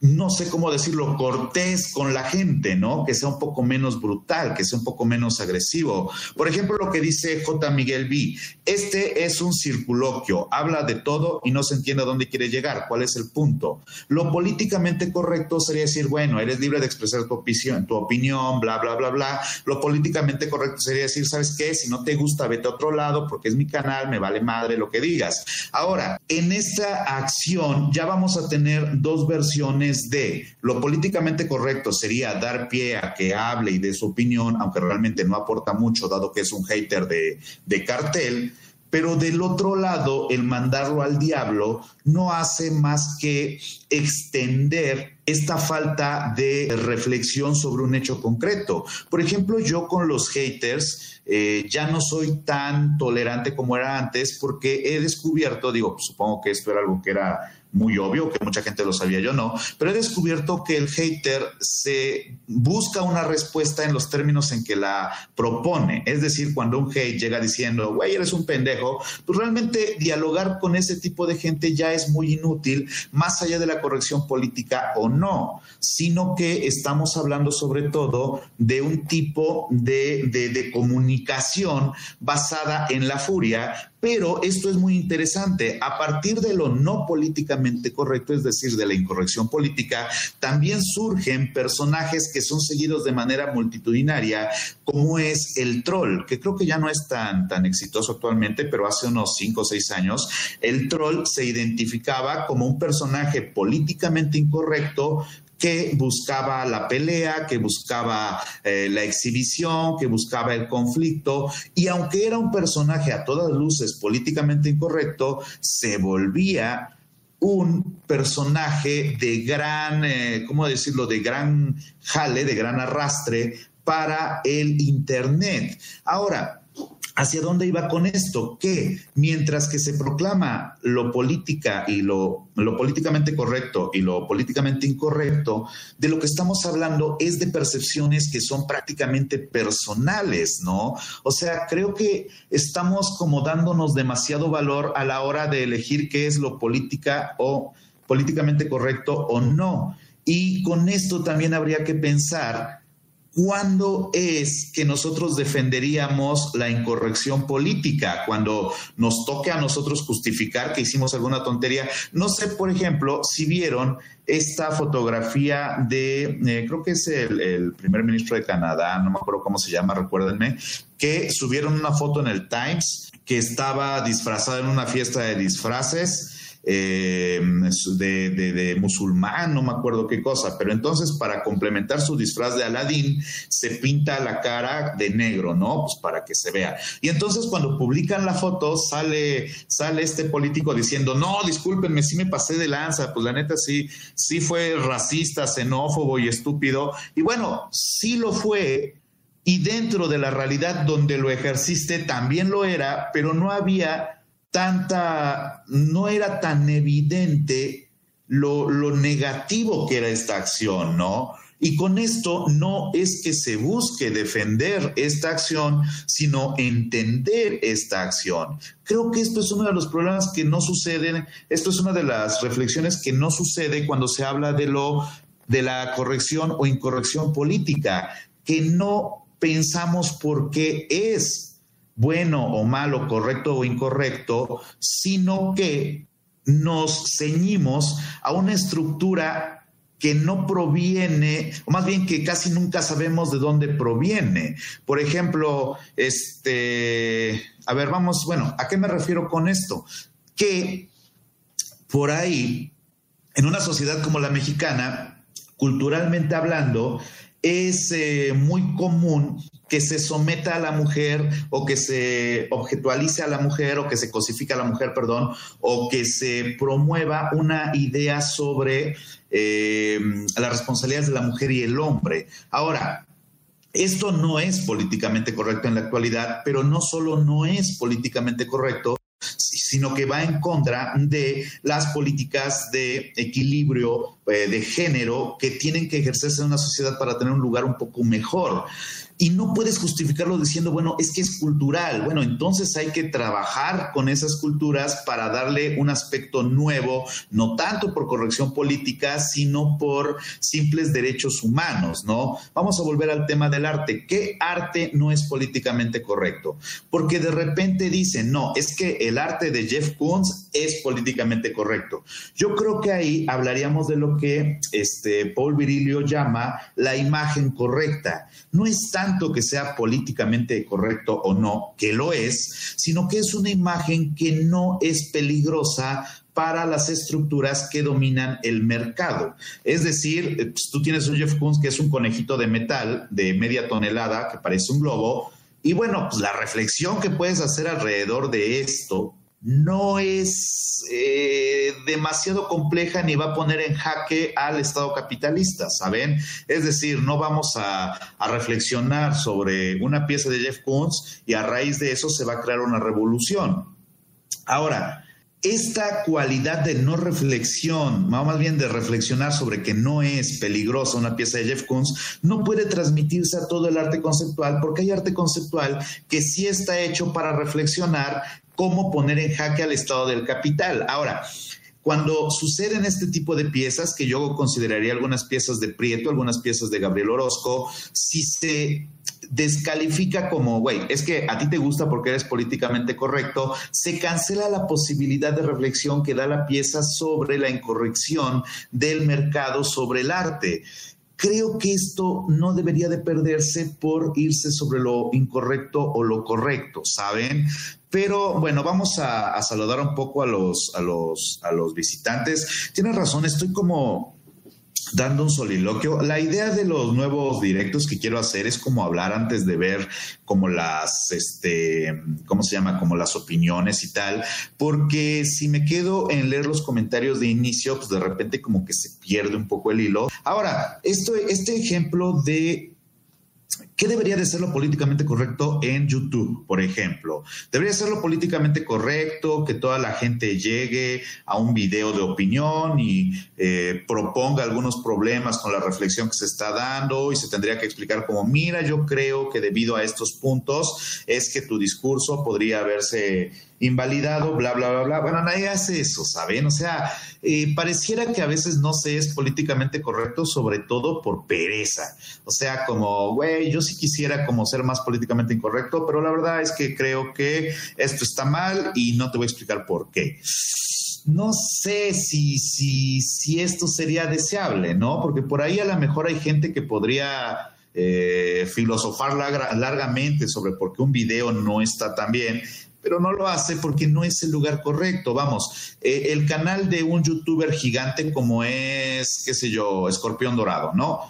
no sé cómo decirlo, cortés con la gente, ¿no? Que sea un poco menos brutal, que sea un poco menos agresivo. Por ejemplo, lo que dice J. Miguel B. Este es un circuloquio, habla de todo y no se entiende a dónde quiere llegar, cuál es el punto. Lo políticamente correcto sería decir, bueno, eres libre de expresar tu opinión, tu opinión, bla, bla, bla, bla. Lo políticamente correcto sería decir, ¿sabes qué? Si no te gusta, vete a otro lado porque es mi canal, me vale madre lo que digas. Ahora, en esta acción ya vamos a tener dos versiones de lo políticamente correcto sería dar pie a que hable y dé su opinión, aunque realmente no aporta mucho, dado que es un hater de, cartel, pero del otro lado, el mandarlo al diablo no hace más que extender esta falta de reflexión sobre un hecho concreto. Por ejemplo, yo con los haters eh, ya no soy tan tolerante como era antes porque he descubierto, digo, supongo que esto era algo que era muy obvio, que mucha gente lo sabía, yo no, pero he descubierto que el hater se busca una respuesta en los términos en que la propone. Es decir, cuando un hate llega diciendo, güey, eres un pendejo, pues realmente dialogar con ese tipo de gente ya es muy inútil, más allá de la corrección política o no, sino que estamos hablando sobre todo de un tipo de, de comunicación basada en la furia pero esto es muy interesante. A partir de lo no políticamente correcto, es decir, de la incorrección política, también surgen personajes que son seguidos de manera multitudinaria, como es el troll, que creo que ya no es tan, tan exitoso actualmente, pero hace unos cinco o seis años, el troll se identificaba como un personaje políticamente incorrecto que buscaba la pelea, que buscaba eh, la exhibición, que buscaba el conflicto, y aunque era un personaje a todas luces políticamente incorrecto, se volvía un personaje de gran, eh, ¿cómo decirlo?, de gran jale, de gran arrastre para el Internet. Ahora, ¿Hacia dónde iba con esto? Que mientras que se proclama lo política y lo, lo, políticamente correcto y lo políticamente incorrecto, de lo que estamos hablando es de percepciones que son prácticamente personales, ¿no? O sea, creo que estamos como dándonos demasiado valor a la hora de elegir qué es lo política o políticamente correcto o no. Y con esto también habría que pensar ¿Cuándo es que nosotros defenderíamos la incorrección política? Cuando nos toque a nosotros justificar que hicimos alguna tontería. No sé, por ejemplo, si vieron esta fotografía de, eh, creo que es el, primer ministro de Canadá, no me acuerdo cómo se llama, recuérdenme, que subieron una foto en el Times que estaba disfrazada en una fiesta de disfraces eh, de, musulmán, no me acuerdo qué cosa, pero entonces para complementar su disfraz de Aladín se pinta la cara de negro, ¿no? Pues para que se vea. Y entonces cuando publican la foto sale, sale este político diciendo, no, discúlpenme, sí me pasé de lanza, pues la neta sí, sí fue racista, xenófobo y estúpido. Y bueno, sí lo fue, y dentro de la realidad donde lo ejerciste también lo era, pero no había tanta, no era tan evidente lo, lo, negativo que era esta acción, ¿no? Y con esto no es que se busque defender esta acción, sino entender esta acción. Creo que esto es uno de los problemas que no suceden, esto es una de las reflexiones que no sucede cuando se habla de lo de la corrección o incorrección política, que no pensamos por qué es bueno o malo, correcto o incorrecto, sino que nos ceñimos a una estructura que no proviene, o más bien que casi nunca sabemos de dónde proviene. Por ejemplo, este, a ver, vamos, bueno, ¿a qué me refiero con esto? Que por ahí, en una sociedad como la mexicana, culturalmente hablando, es eh, muy común que se someta a la mujer o que se objetualice a la mujer o que se cosifique a la mujer, perdón, o que se promueva una idea sobre eh, las responsabilidades de la mujer y el hombre. Ahora, esto no es políticamente correcto en la actualidad, pero no solo no es políticamente correcto, sino que va en contra de las políticas de equilibrio eh, de género que tienen que ejercerse en una sociedad para tener un lugar un poco mejor y no puedes justificarlo diciendo, bueno, es que es cultural. Bueno, entonces hay que trabajar con esas culturas para darle un aspecto nuevo, no tanto por corrección política, sino por simples derechos humanos, ¿no? Vamos a volver al tema del arte. ¿Qué arte no es políticamente correcto? Porque de repente dicen, no, es que el arte de Jeff Koons es políticamente correcto. Yo creo que ahí hablaríamos de lo que este, Paul Virilio llama la imagen correcta. No es tan que sea políticamente correcto o no, que lo es, sino que es una imagen que no es peligrosa para las estructuras que dominan el mercado. Es decir, eh, pues, tú tienes un Jeff Koons que es un conejito de metal de media tonelada que parece un globo, y bueno, pues la reflexión que puedes hacer alrededor de esto no es eh, demasiado compleja ni va a poner en jaque al Estado capitalista, ¿saben? Es decir, no vamos a, a, reflexionar sobre una pieza de Jeff Koons y a raíz de eso se va a crear una revolución. Ahora, esta cualidad de no reflexión, más bien de reflexionar sobre que no es peligrosa una pieza de Jeff Koons, no puede transmitirse a todo el arte conceptual, porque hay arte conceptual que sí está hecho para reflexionar cómo poner en jaque al estado del capital. Ahora, cuando suceden este tipo de piezas, que yo consideraría algunas piezas de Prieto, algunas piezas de Gabriel Orozco, si se descalifica como, güey, es que a ti te gusta porque eres políticamente correcto, se cancela la posibilidad de reflexión que da la pieza sobre la incorrección del mercado sobre el arte. Creo que esto no debería de perderse por irse sobre lo incorrecto o lo correcto, ¿saben? Pero bueno, vamos a, saludar un poco a los, a los, a los visitantes. Tienes razón, estoy como dando un soliloquio. La idea de los nuevos directos que quiero hacer es como hablar antes de ver como las, este, ¿cómo se llama? Como las opiniones y tal, porque si me quedo en leer los comentarios de inicio, pues de repente como que se pierde un poco el hilo. Ahora, esto, este ejemplo de ¿Qué debería de ser lo políticamente correcto en YouTube, por ejemplo? Debería ser lo políticamente correcto que toda la gente llegue a un video de opinión y eh, proponga algunos problemas con la reflexión que se está dando y se tendría que explicar como, mira, yo creo que debido a estos puntos es que tu discurso podría haberse invalidado, bla, bla, bla, bla. Bueno, nadie hace eso, ¿saben? O sea, eh, pareciera que a veces no se es políticamente correcto, sobre todo por pereza. O sea, como, güey, yo sí quisiera como ser más políticamente incorrecto, pero la verdad es que creo que esto está mal y no te voy a explicar por qué. No sé si, si, si esto sería deseable, ¿no? Porque por ahí a lo mejor hay gente que podría eh, filosofar largamente sobre por qué un video no está tan bien, pero no lo hace porque no es el lugar correcto. Vamos, eh, el canal de un youtuber gigante como es, qué sé yo, Escorpión Dorado, ¿no?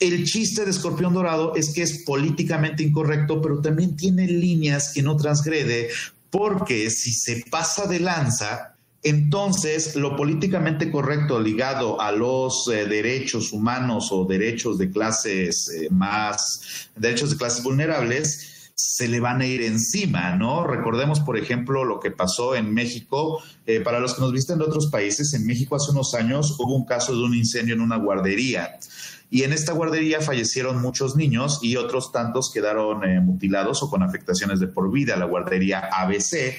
El chiste de Escorpión Dorado es que es políticamente incorrecto, pero también tiene líneas que no transgrede, porque si se pasa de lanza, entonces lo políticamente correcto ligado a los eh, derechos humanos o derechos de clases eh, más, derechos de clases vulnerables, se le van a ir encima, ¿no? Recordemos, por ejemplo, lo que pasó en México. Eh, para los que nos visten de otros países, en México hace unos años hubo un caso de un incendio en una guardería. Y en esta guardería fallecieron muchos niños y otros tantos quedaron eh, mutilados o con afectaciones de por vida. La guardería ABC,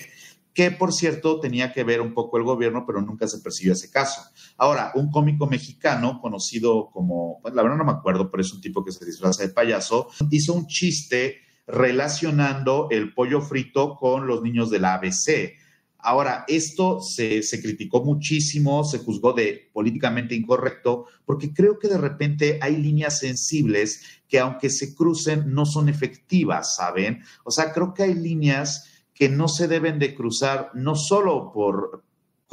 que por cierto tenía que ver un poco el gobierno, pero nunca se persiguió ese caso. Ahora, un cómico mexicano conocido como, pues, la verdad no me acuerdo, pero es un tipo que se disfraza de payaso, hizo un chiste relacionando el pollo frito con los niños del ABC. Ahora, esto se, criticó muchísimo, se juzgó de políticamente incorrecto, porque creo que de repente hay líneas sensibles que aunque se crucen, no son efectivas, ¿saben? O sea, creo que hay líneas que no se deben de cruzar, no solo por,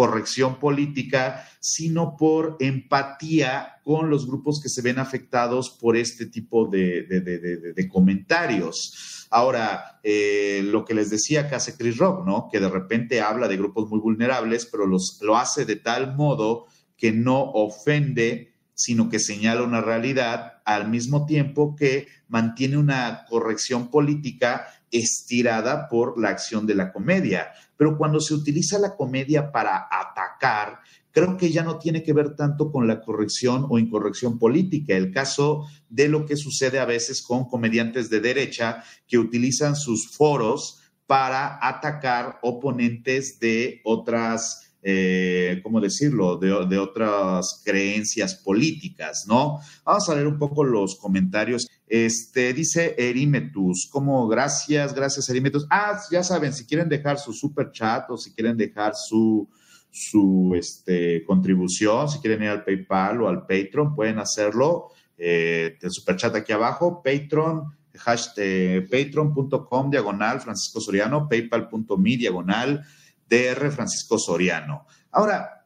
corrección política, sino por empatía con los grupos que se ven afectados por este tipo de, comentarios. Ahora, eh, lo que les decía que hace Chris Rock, ¿no? Que de repente habla de grupos muy vulnerables, pero los, lo hace de tal modo que no ofende, sino que señala una realidad al mismo tiempo que mantiene una corrección política estirada por la acción de la comedia. Pero cuando se utiliza la comedia para atacar, creo que ya no tiene que ver tanto con la corrección o incorrección política. El caso de lo que sucede a veces con comediantes de derecha que utilizan sus foros para atacar oponentes de otras eh, ¿cómo decirlo?, de, otras creencias políticas, ¿no? Vamos a leer un poco los comentarios. Este, dice Erimetus, como gracias, gracias Erimetus. Ah, ya saben, si quieren dejar su super chat o si quieren dejar su, su este, contribución, si quieren ir al PayPal o al Patreon, pueden hacerlo. Eh, el super chat aquí abajo, Patreon, hashtag patreon.com diagonal Francisco Soriano, paypal.me diagonal DR Francisco Soriano. Ahora,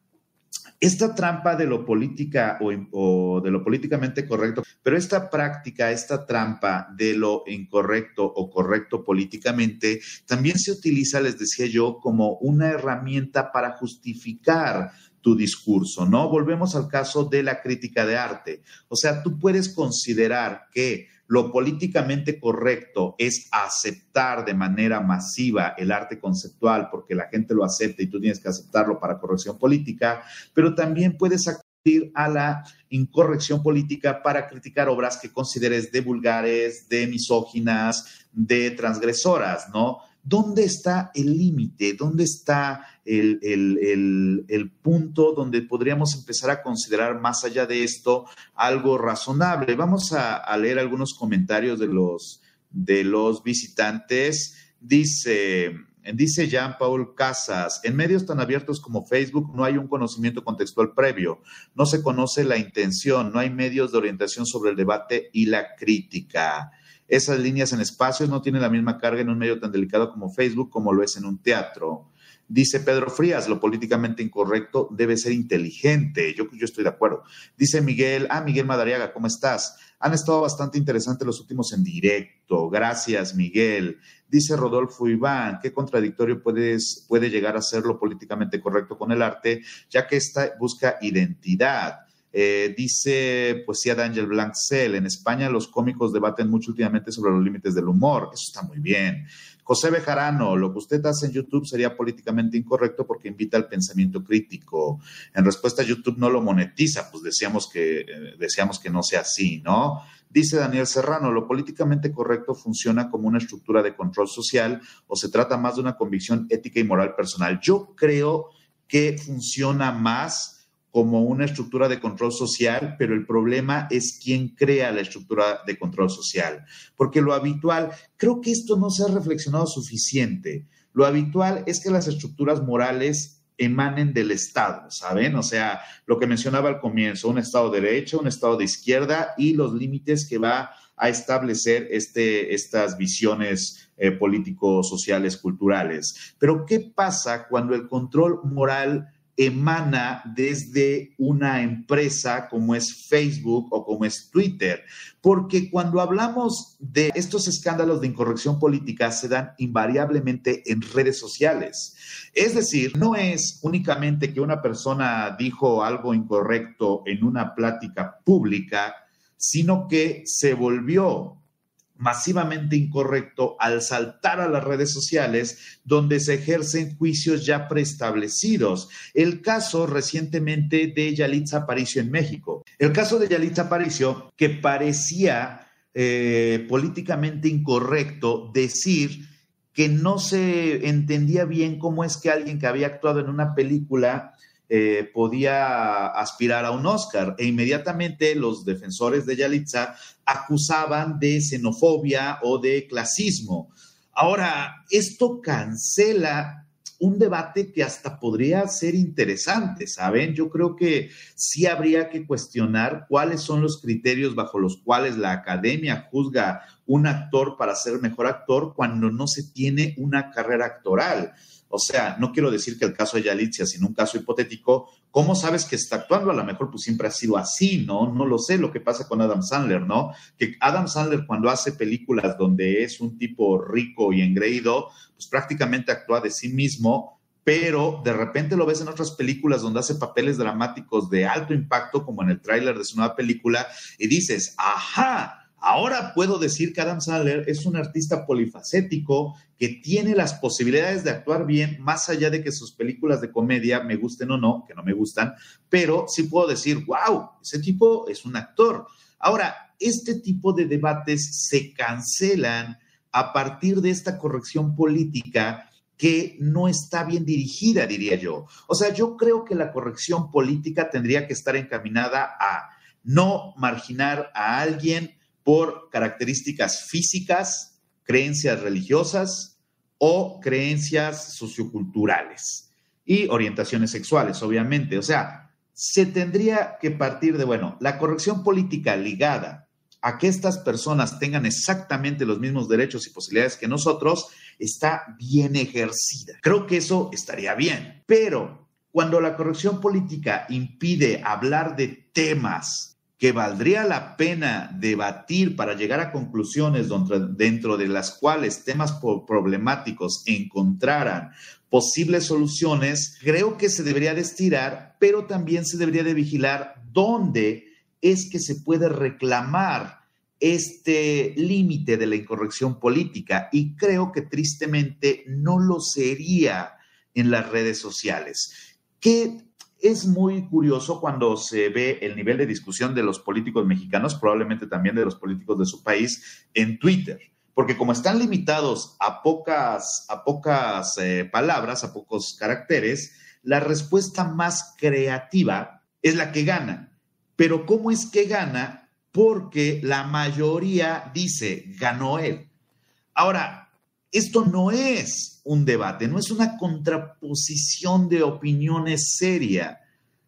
esta trampa de lo política o, de lo políticamente correcto, pero esta práctica, esta trampa de lo incorrecto o correcto políticamente, también se utiliza, les decía yo, como una herramienta para justificar tu discurso, ¿no? Volvemos al caso de la crítica de arte. O sea, tú puedes considerar que lo políticamente correcto es aceptar de manera masiva el arte conceptual porque la gente lo acepta y tú tienes que aceptarlo para corrección política, pero también puedes acudir a la incorrección política para criticar obras que consideres de vulgares, de misóginas, de transgresoras, ¿no? ¿Dónde está el límite? ¿Dónde está el, punto donde podríamos empezar a considerar más allá de esto algo razonable? Vamos a, leer algunos comentarios de los, de los visitantes. Dice, Dice Jean-Paul Casas, en medios tan abiertos como Facebook no hay un conocimiento contextual previo, no se conoce la intención, no hay medios de orientación sobre el debate y la crítica. Esas líneas en espacios no tienen la misma carga en un medio tan delicado como Facebook como lo es en un teatro. Dice Pedro Frías, lo políticamente incorrecto debe ser inteligente. Yo, yo estoy de acuerdo. Dice Miguel, ah, Miguel Madariaga, ¿cómo estás? Han estado bastante interesantes los últimos en directo. Gracias, Miguel. Dice Rodolfo Iván, ¿qué contradictorio puedes, puede llegar a ser lo políticamente correcto con el arte, ya que esta busca identidad? Eh, dice poesía de Ángel Blancel, en España los cómicos debaten mucho últimamente sobre los límites del humor. Eso está muy bien. José Bejarano, lo que usted hace en YouTube sería políticamente incorrecto porque invita al pensamiento crítico. En respuesta, YouTube no lo monetiza, pues decíamos que, eh, decíamos que no sea así, ¿no? Dice Daniel Serrano, lo políticamente correcto funciona como una estructura de control social o se trata más de una convicción ética y moral personal. Yo creo que funciona más como una estructura de control social, pero el problema es quién crea la estructura de control social. Porque lo habitual, creo que esto no se ha reflexionado suficiente. Lo habitual es que las estructuras morales emanen del Estado, ¿saben? O sea, lo que mencionaba al comienzo, un Estado de derecha, un Estado de izquierda y los límites que va a establecer este, estas visiones eh, políticos, sociales, culturales. Pero, ¿qué pasa cuando el control moral emana desde una empresa como es Facebook o como es Twitter. Porque cuando hablamos de estos escándalos de incorrección política se dan invariablemente en redes sociales. Es decir, no es únicamente que una persona dijo algo incorrecto en una plática pública, sino que se volvió masivamente incorrecto al saltar a las redes sociales donde se ejercen juicios ya preestablecidos. El caso recientemente de Yalitza Aparicio en México. El caso de Yalitza Aparicio, que parecía eh, políticamente incorrecto decir que no se entendía bien cómo es que alguien que había actuado en una película eh, podía aspirar a un Oscar. E inmediatamente los defensores de Yalitza acusaban de xenofobia o de clasismo. Ahora, esto cancela un debate que hasta podría ser interesante, ¿saben? Yo creo que sí habría que cuestionar cuáles son los criterios bajo los cuales la academia juzga un actor para ser mejor actor cuando no se tiene una carrera actoral. O sea, no quiero decir que el caso de Yalitza, sino un caso hipotético, ¿cómo sabes que está actuando? A lo mejor pues siempre ha sido así, ¿no? No lo sé lo que pasa con Adam Sandler, ¿no? Que Adam Sandler cuando hace películas donde es un tipo rico y engreído, pues prácticamente actúa de sí mismo, pero de repente lo ves en otras películas donde hace papeles dramáticos de alto impacto, como en el tráiler de su nueva película, y dices, ajá, Ahora puedo decir que Adam Sandler es un artista polifacético que tiene las posibilidades de actuar bien, más allá de que sus películas de comedia me gusten o no, que no me gustan, pero sí puedo decir, wow, ese tipo es un actor. Ahora, este tipo de debates se cancelan a partir de esta corrección política que no está bien dirigida, diría yo. O sea, yo creo que la corrección política tendría que estar encaminada a no marginar a alguien por características físicas, creencias religiosas o creencias socioculturales y orientaciones sexuales, obviamente. O sea, se tendría que partir de, bueno, la corrección política ligada a que estas personas tengan exactamente los mismos derechos y posibilidades que nosotros está bien ejercida. Creo que eso estaría bien, pero cuando la corrección política impide hablar de temas que valdría la pena debatir para llegar a conclusiones dentro de las cuales temas problemáticos encontraran posibles soluciones, creo que se debería de estirar, pero también se debería de vigilar dónde es que se puede reclamar este límite de la incorrección política y creo que tristemente no lo sería en las redes sociales. Que es muy curioso cuando se ve el nivel de discusión de los políticos mexicanos, probablemente también de los políticos de su país, en Twitter. Porque como están limitados a pocas, a pocas eh, palabras, a pocos caracteres, la respuesta más creativa es la que gana. Pero ¿cómo es que gana? Porque la mayoría dice, ganó él. Ahora, esto no es un debate, no es una contraposición de opiniones seria,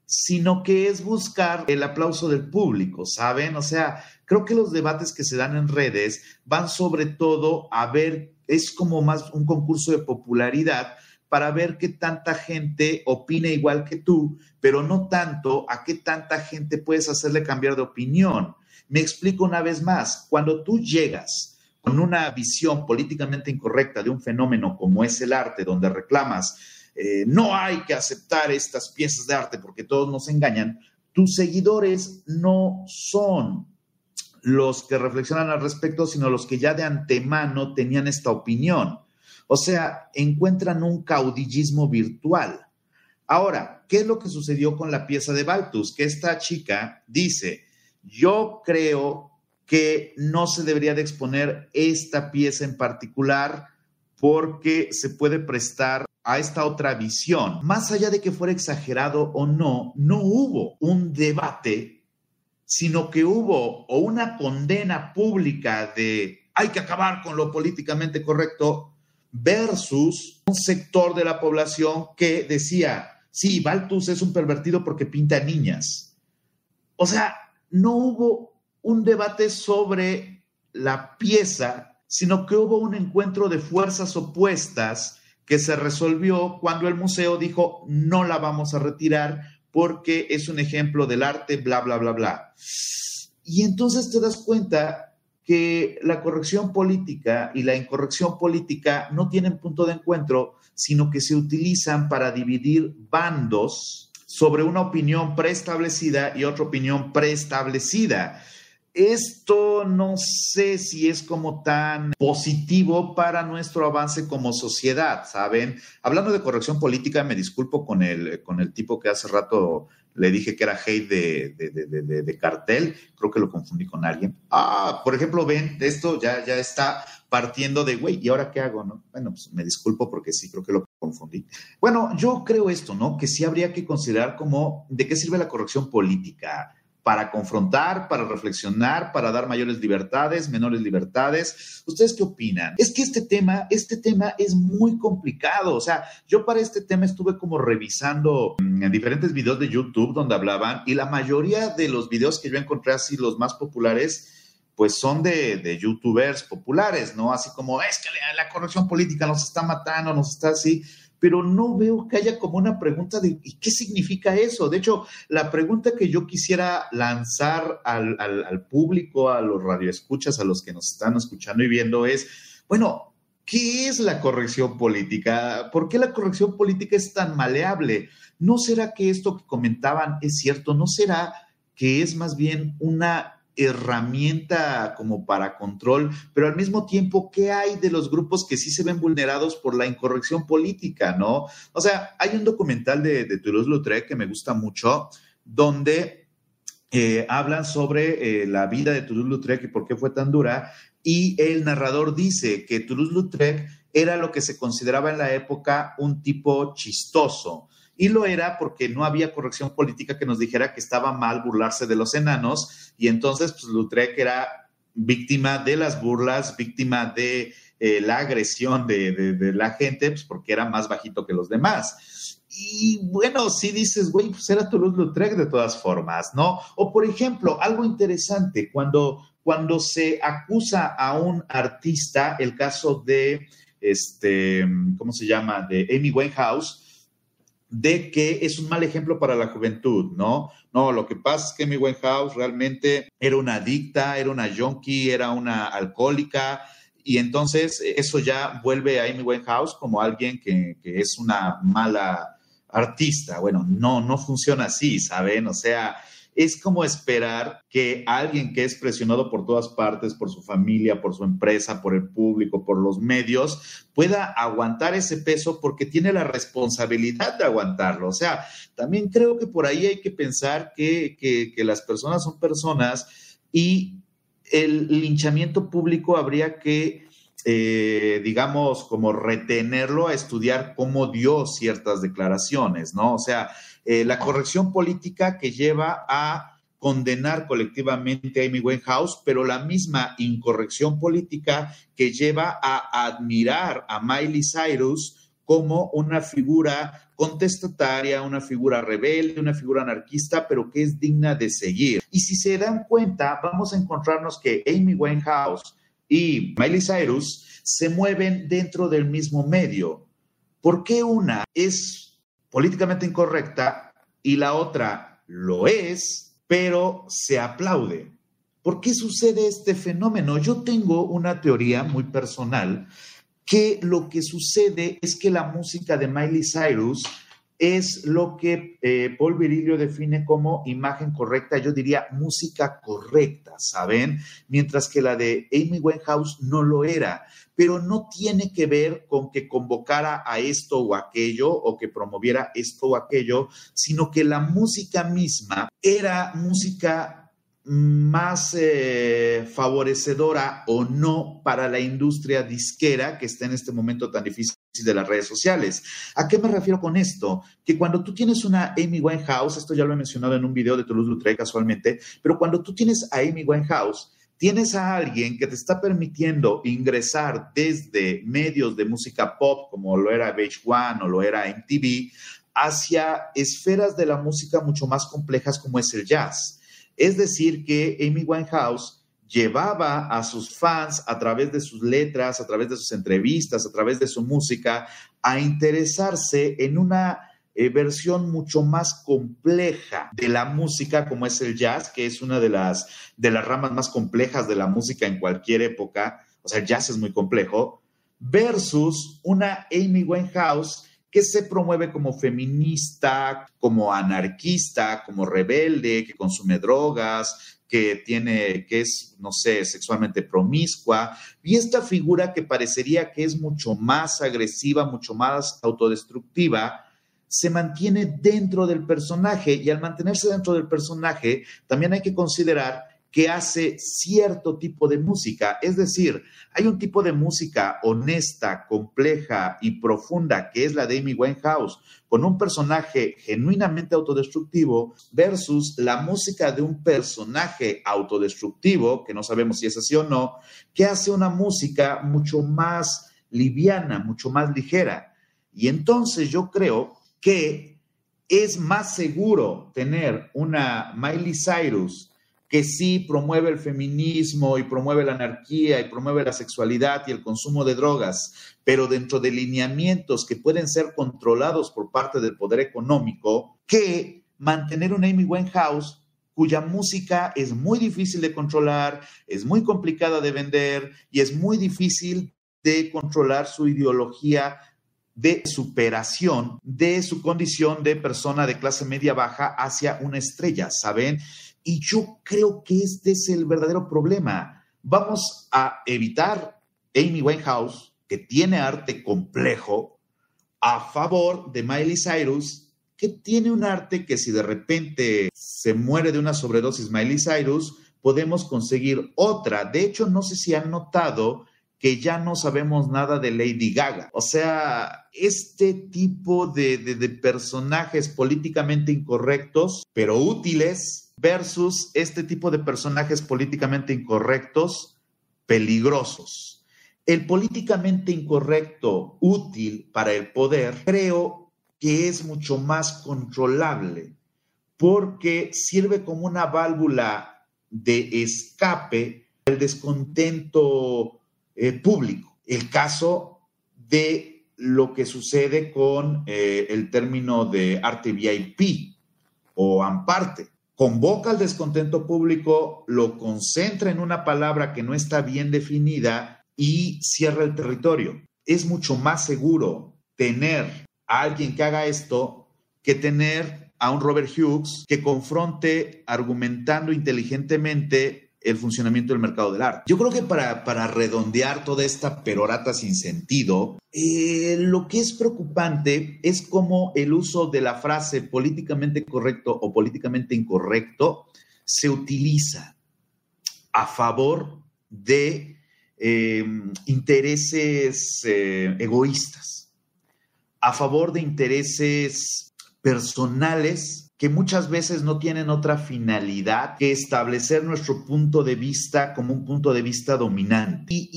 sino que es buscar el aplauso del público, ¿saben? O sea, creo que los debates que se dan en redes van sobre todo a ver, es como más un concurso de popularidad para ver qué tanta gente opina igual que tú, pero no tanto a qué tanta gente puedes hacerle cambiar de opinión. Me explico una vez más, cuando tú llegas con una visión políticamente incorrecta de un fenómeno como es el arte, donde reclamas, eh, no hay que aceptar estas piezas de arte porque todos nos engañan, tus seguidores no son los que reflexionan al respecto, sino los que ya de antemano tenían esta opinión. O sea, encuentran un caudillismo virtual. Ahora, ¿qué es lo que sucedió con la pieza de Baltus? Que esta chica dice, yo creo que no se debería de exponer esta pieza en particular porque se puede prestar a esta otra visión. Más allá de que fuera exagerado o no, no hubo un debate, sino que hubo o una condena pública de hay que acabar con lo políticamente correcto versus un sector de la población que decía, sí, Baltus es un pervertido porque pinta niñas. O sea, no hubo un debate sobre la pieza, sino que hubo un encuentro de fuerzas opuestas que se resolvió cuando el museo dijo, no la vamos a retirar porque es un ejemplo del arte, bla, bla, bla, bla. Y entonces te das cuenta que la corrección política y la incorrección política no tienen punto de encuentro, sino que se utilizan para dividir bandos sobre una opinión preestablecida y otra opinión preestablecida. Esto no sé si es como tan positivo para nuestro avance como sociedad, ¿saben? Hablando de corrección política, me disculpo con el, con el tipo que hace rato le dije que era hate de, cartel, creo que lo confundí con alguien. Ah, por ejemplo, ven, esto ya, ya está partiendo de, güey, ¿y ahora qué hago? No? Bueno, pues me disculpo porque sí, creo que lo confundí. Bueno, yo creo esto, ¿no? Que sí habría que considerar como, ¿de qué sirve la corrección política? Para confrontar, para reflexionar, para dar mayores libertades, menores libertades. ¿Ustedes qué opinan? Es que este tema, este tema es muy complicado. O sea, yo para este tema estuve como revisando mm, en diferentes videos de YouTube donde hablaban y la mayoría de los videos que yo encontré así, los más populares, pues son de, youtubers populares, ¿no? Así como, es que la, la corrección política nos está matando, nos está así pero no veo que haya como una pregunta de ¿y qué significa eso? De hecho, la pregunta que yo quisiera lanzar al, al, público, a los radioescuchas, a los que nos están escuchando y viendo es, bueno, ¿qué es la corrección política? ¿Por qué la corrección política es tan maleable? ¿No será que esto que comentaban es cierto? ¿No será que es más bien una herramienta como para control, pero al mismo tiempo, ¿qué hay de los grupos que sí se ven vulnerados por la incorrección política, no? O sea, hay un documental de, de Toulouse-Lautrec que me gusta mucho, donde eh, hablan sobre eh, la vida de Toulouse-Lautrec y por qué fue tan dura, y el narrador dice que Toulouse-Lautrec era lo que se consideraba en la época un tipo chistoso, y lo era porque no había corrección política que nos dijera que estaba mal burlarse de los enanos y entonces pues Lautrec era víctima de las burlas, víctima de eh, la agresión de, la gente, pues porque era más bajito que los demás. Y bueno, si dices, güey, pues era Toulouse-Lautrec de todas formas, ¿no? O por ejemplo, algo interesante, cuando, cuando se acusa a un artista, el caso de, este, ¿cómo se llama? De Amy Winehouse, de que es un mal ejemplo para la juventud, ¿no? No, lo que pasa es que Amy Winehouse realmente era una adicta, era una junkie, era una alcohólica, y entonces eso ya vuelve a Amy Winehouse como alguien que, que es una mala artista. Bueno, no, no funciona así, ¿saben? O sea, es como esperar que alguien que es presionado por todas partes, por su familia, por su empresa, por el público, por los medios, pueda aguantar ese peso porque tiene la responsabilidad de aguantarlo. O sea, también creo que por ahí hay que pensar que, que las personas son personas y el linchamiento público habría que eh, digamos, como retenerlo a estudiar cómo dio ciertas declaraciones, ¿no? O sea, eh, la corrección política que lleva a condenar colectivamente a Amy Winehouse, pero la misma incorrección política que lleva a admirar a Miley Cyrus como una figura contestataria, una figura rebelde, una figura anarquista, pero que es digna de seguir. Y si se dan cuenta, vamos a encontrarnos que Amy Winehouse y Miley Cyrus se mueven dentro del mismo medio. ¿Por qué una es políticamente incorrecta y la otra lo es, pero se aplaude? ¿Por qué sucede este fenómeno? Yo tengo una teoría muy personal que lo que sucede es que la música de Miley Cyrus es lo que eh, Paul Virilio define como imagen correcta, yo diría música correcta, ¿saben? Mientras que la de Amy Winehouse no lo era, pero no tiene que ver con que convocara a esto o aquello o que promoviera esto o aquello, sino que la música misma era música más eh, favorecedora o no para la industria disquera que está en este momento tan difícil de las redes sociales. ¿A qué me refiero con esto? Que cuando tú tienes una Amy Winehouse, esto ya lo he mencionado en un video de Toulouse-Lautrec casualmente, pero cuando tú tienes a Amy Winehouse, tienes a alguien que te está permitiendo ingresar desde medios de música pop, como lo era Beach One o lo era MTV, hacia esferas de la música mucho más complejas como es el jazz es decir, que Amy Winehouse llevaba a sus fans a través de sus letras, a través de sus entrevistas, a través de su música, a interesarse en una eh, versión mucho más compleja de la música, como es el jazz, que es una de las, de las ramas más complejas de la música en cualquier época. O sea, el jazz es muy complejo, versus una Amy Winehouse que se promueve como feminista, como anarquista, como rebelde, que consume drogas, que tiene, que es, no sé, sexualmente promiscua, y esta figura que parecería que es mucho más agresiva, mucho más autodestructiva, se mantiene dentro del personaje y al mantenerse dentro del personaje, también hay que considerar que hace cierto tipo de música. Es decir, hay un tipo de música honesta, compleja y profunda que es la de Amy Winehouse, con un personaje genuinamente autodestructivo versus la música de un personaje autodestructivo, que no sabemos si es así o no, que hace una música mucho más liviana, mucho más ligera. Y entonces yo creo que es más seguro tener una Miley Cyrus que sí promueve el feminismo y promueve la anarquía y promueve la sexualidad y el consumo de drogas, pero dentro de lineamientos que pueden ser controlados por parte del poder económico, que mantener un Amy Winehouse cuya música es muy difícil de controlar, es muy complicada de vender y es muy difícil de controlar su ideología de superación de su condición de persona de clase media baja hacia una estrella, ¿saben? Y yo creo que este es el verdadero problema. Vamos a evitar Amy Winehouse, que tiene arte complejo, a favor de Miley Cyrus, que tiene un arte que si de repente se muere de una sobredosis Miley Cyrus, podemos conseguir otra. De hecho, no sé si han notado que ya no sabemos nada de Lady Gaga. O sea, este tipo de, de personajes políticamente incorrectos, pero útiles, versus este tipo de personajes políticamente incorrectos, peligrosos. El políticamente incorrecto útil para el poder creo que es mucho más controlable porque sirve como una válvula de escape del descontento eh, público. El caso de lo que sucede con eh, el término de arte VIP o amparte convoca al descontento público, lo concentra en una palabra que no está bien definida y cierra el territorio. Es mucho más seguro tener a alguien que haga esto que tener a un Robert Hughes que confronte argumentando inteligentemente el funcionamiento del mercado del arte. Yo creo que para, para redondear toda esta perorata sin sentido, eh, lo que es preocupante es cómo el uso de la frase políticamente correcto o políticamente incorrecto se utiliza a favor de eh, intereses eh, egoístas, a favor de intereses personales que muchas veces no tienen otra finalidad que establecer nuestro punto de vista como un punto de vista dominante.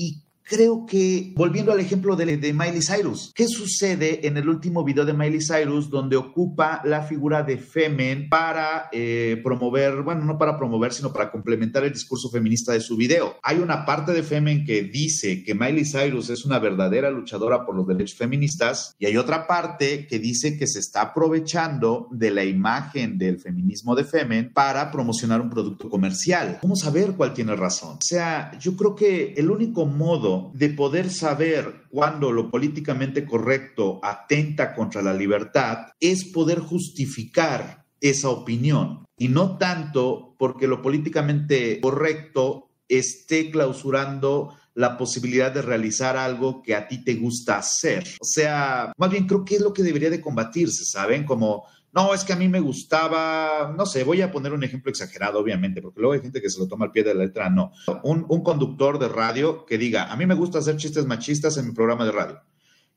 Creo que, volviendo al ejemplo de, Miley Cyrus, ¿qué sucede en el último video de Miley Cyrus donde ocupa la figura de Femen para eh, promover, bueno, no para promover, sino para complementar el discurso feminista de su video? Hay una parte de Femen que dice que Miley Cyrus es una verdadera luchadora por los derechos feministas y hay otra parte que dice que se está aprovechando de la imagen del feminismo de Femen para promocionar un producto comercial. Vamos a ver cuál tiene razón. O sea, yo creo que el único modo de poder saber cuándo lo políticamente correcto atenta contra la libertad es poder justificar esa opinión y no tanto porque lo políticamente correcto esté clausurando la posibilidad de realizar algo que a ti te gusta hacer. O sea, más bien creo que es lo que debería de combatirse, ¿saben? Como no, es que a mí me gustaba, no sé, voy a poner un ejemplo exagerado, obviamente, porque luego hay gente que se lo toma al pie de la letra, no. Un, conductor de radio que diga, a mí me gusta hacer chistes machistas en mi programa de radio.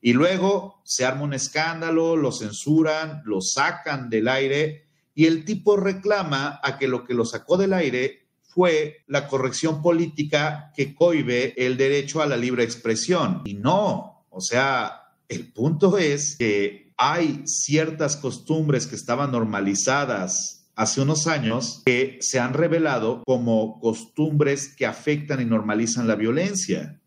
Y luego se arma un escándalo, lo censuran, lo sacan del aire y el tipo reclama a que lo que lo sacó del aire fue la corrección política que cohibe el derecho a la libre expresión. Y no, o sea, el punto es que hay ciertas costumbres que estaban normalizadas hace unos años que se han revelado como costumbres que afectan y normalizan la violencia.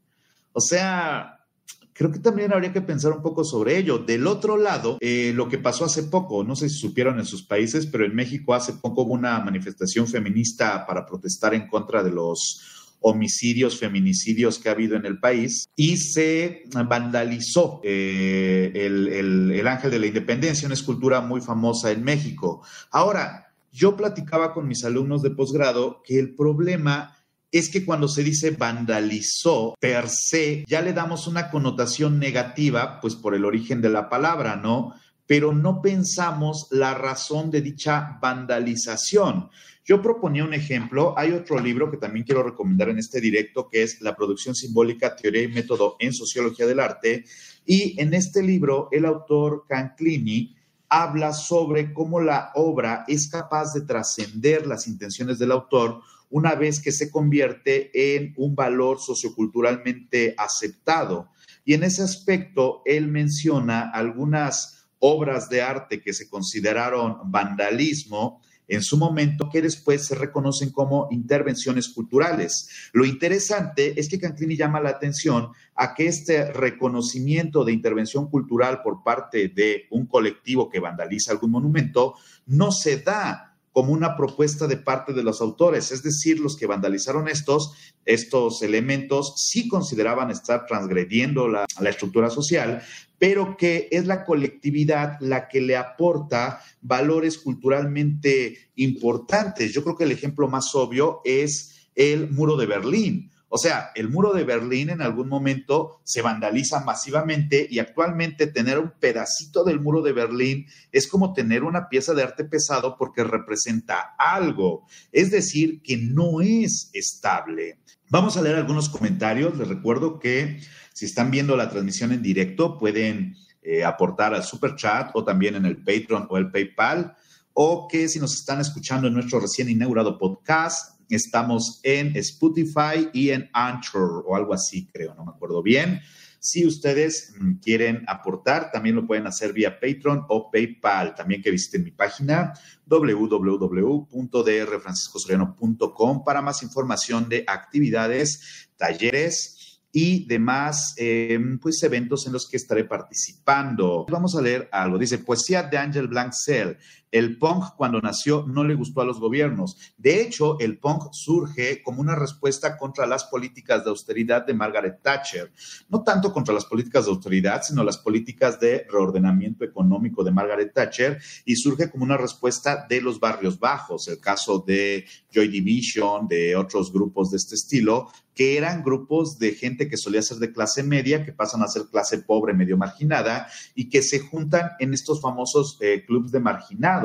O sea, creo que también habría que pensar un poco sobre ello. Del otro lado, eh, lo que pasó hace poco, no sé si supieron en sus países, pero en México hace poco hubo una manifestación feminista para protestar en contra de los homicidios, feminicidios que ha habido en el país y se vandalizó eh, el, Ángel de la Independencia, una escultura muy famosa en México. Ahora, yo platicaba con mis alumnos de posgrado que el problema es que cuando se dice vandalizó per se, ya le damos una connotación negativa, pues por el origen de la palabra, ¿no? Pero no pensamos la razón de dicha vandalización. Yo proponía un ejemplo, hay otro libro que también quiero recomendar en este directo, que es La producción simbólica, teoría y método en sociología del arte, y en este libro el autor Canclini habla sobre cómo la obra es capaz de trascender las intenciones del autor una vez que se convierte en un valor socioculturalmente aceptado. Y en ese aspecto, él menciona algunas obras de arte que se consideraron vandalismo, en su momento que después se reconocen como intervenciones culturales. Lo interesante es que Canclini llama la atención a que este reconocimiento de intervención cultural por parte de un colectivo que vandaliza algún monumento no se da como una propuesta de parte de los autores, es decir, los que vandalizaron estos, estos elementos sí consideraban estar transgrediendo la, la estructura social, pero que es la colectividad la que le aporta valores culturalmente importantes. Yo creo que el ejemplo más obvio es el muro de Berlín. O sea, el muro de Berlín en algún momento se vandaliza masivamente y actualmente tener un pedacito del muro de Berlín es como tener una pieza de arte pesado porque representa algo, es decir, que no es estable. Vamos a leer algunos comentarios. Les recuerdo que si están viendo la transmisión en directo, pueden eh, aportar al super chat o también en el Patreon o el PayPal. O que si nos están escuchando en nuestro recién inaugurado podcast, estamos en Spotify y en Anchor o algo así, creo, no me acuerdo bien. Si ustedes mm, quieren aportar, también lo pueden hacer vía Patreon o PayPal. También que visiten mi página www.drfranciscosoriano.com para más información de actividades, talleres, y demás em, pues eventos en los que estaré participando. Vamos a leer algo. Dice, poesía de Ángel Blancel. El punk cuando nació no le gustó a los gobiernos. De hecho, el punk surge como una respuesta contra las políticas de austeridad de Margaret Thatcher. No tanto contra las políticas de austeridad, sino las políticas de reordenamiento económico de Margaret Thatcher y surge como una respuesta de los barrios bajos. El caso de Joy Division, de otros grupos de este estilo, que eran grupos de gente que solía ser de clase media, que pasan a ser clase pobre, medio marginada, y que se juntan en estos famosos eh, clubes de marginados.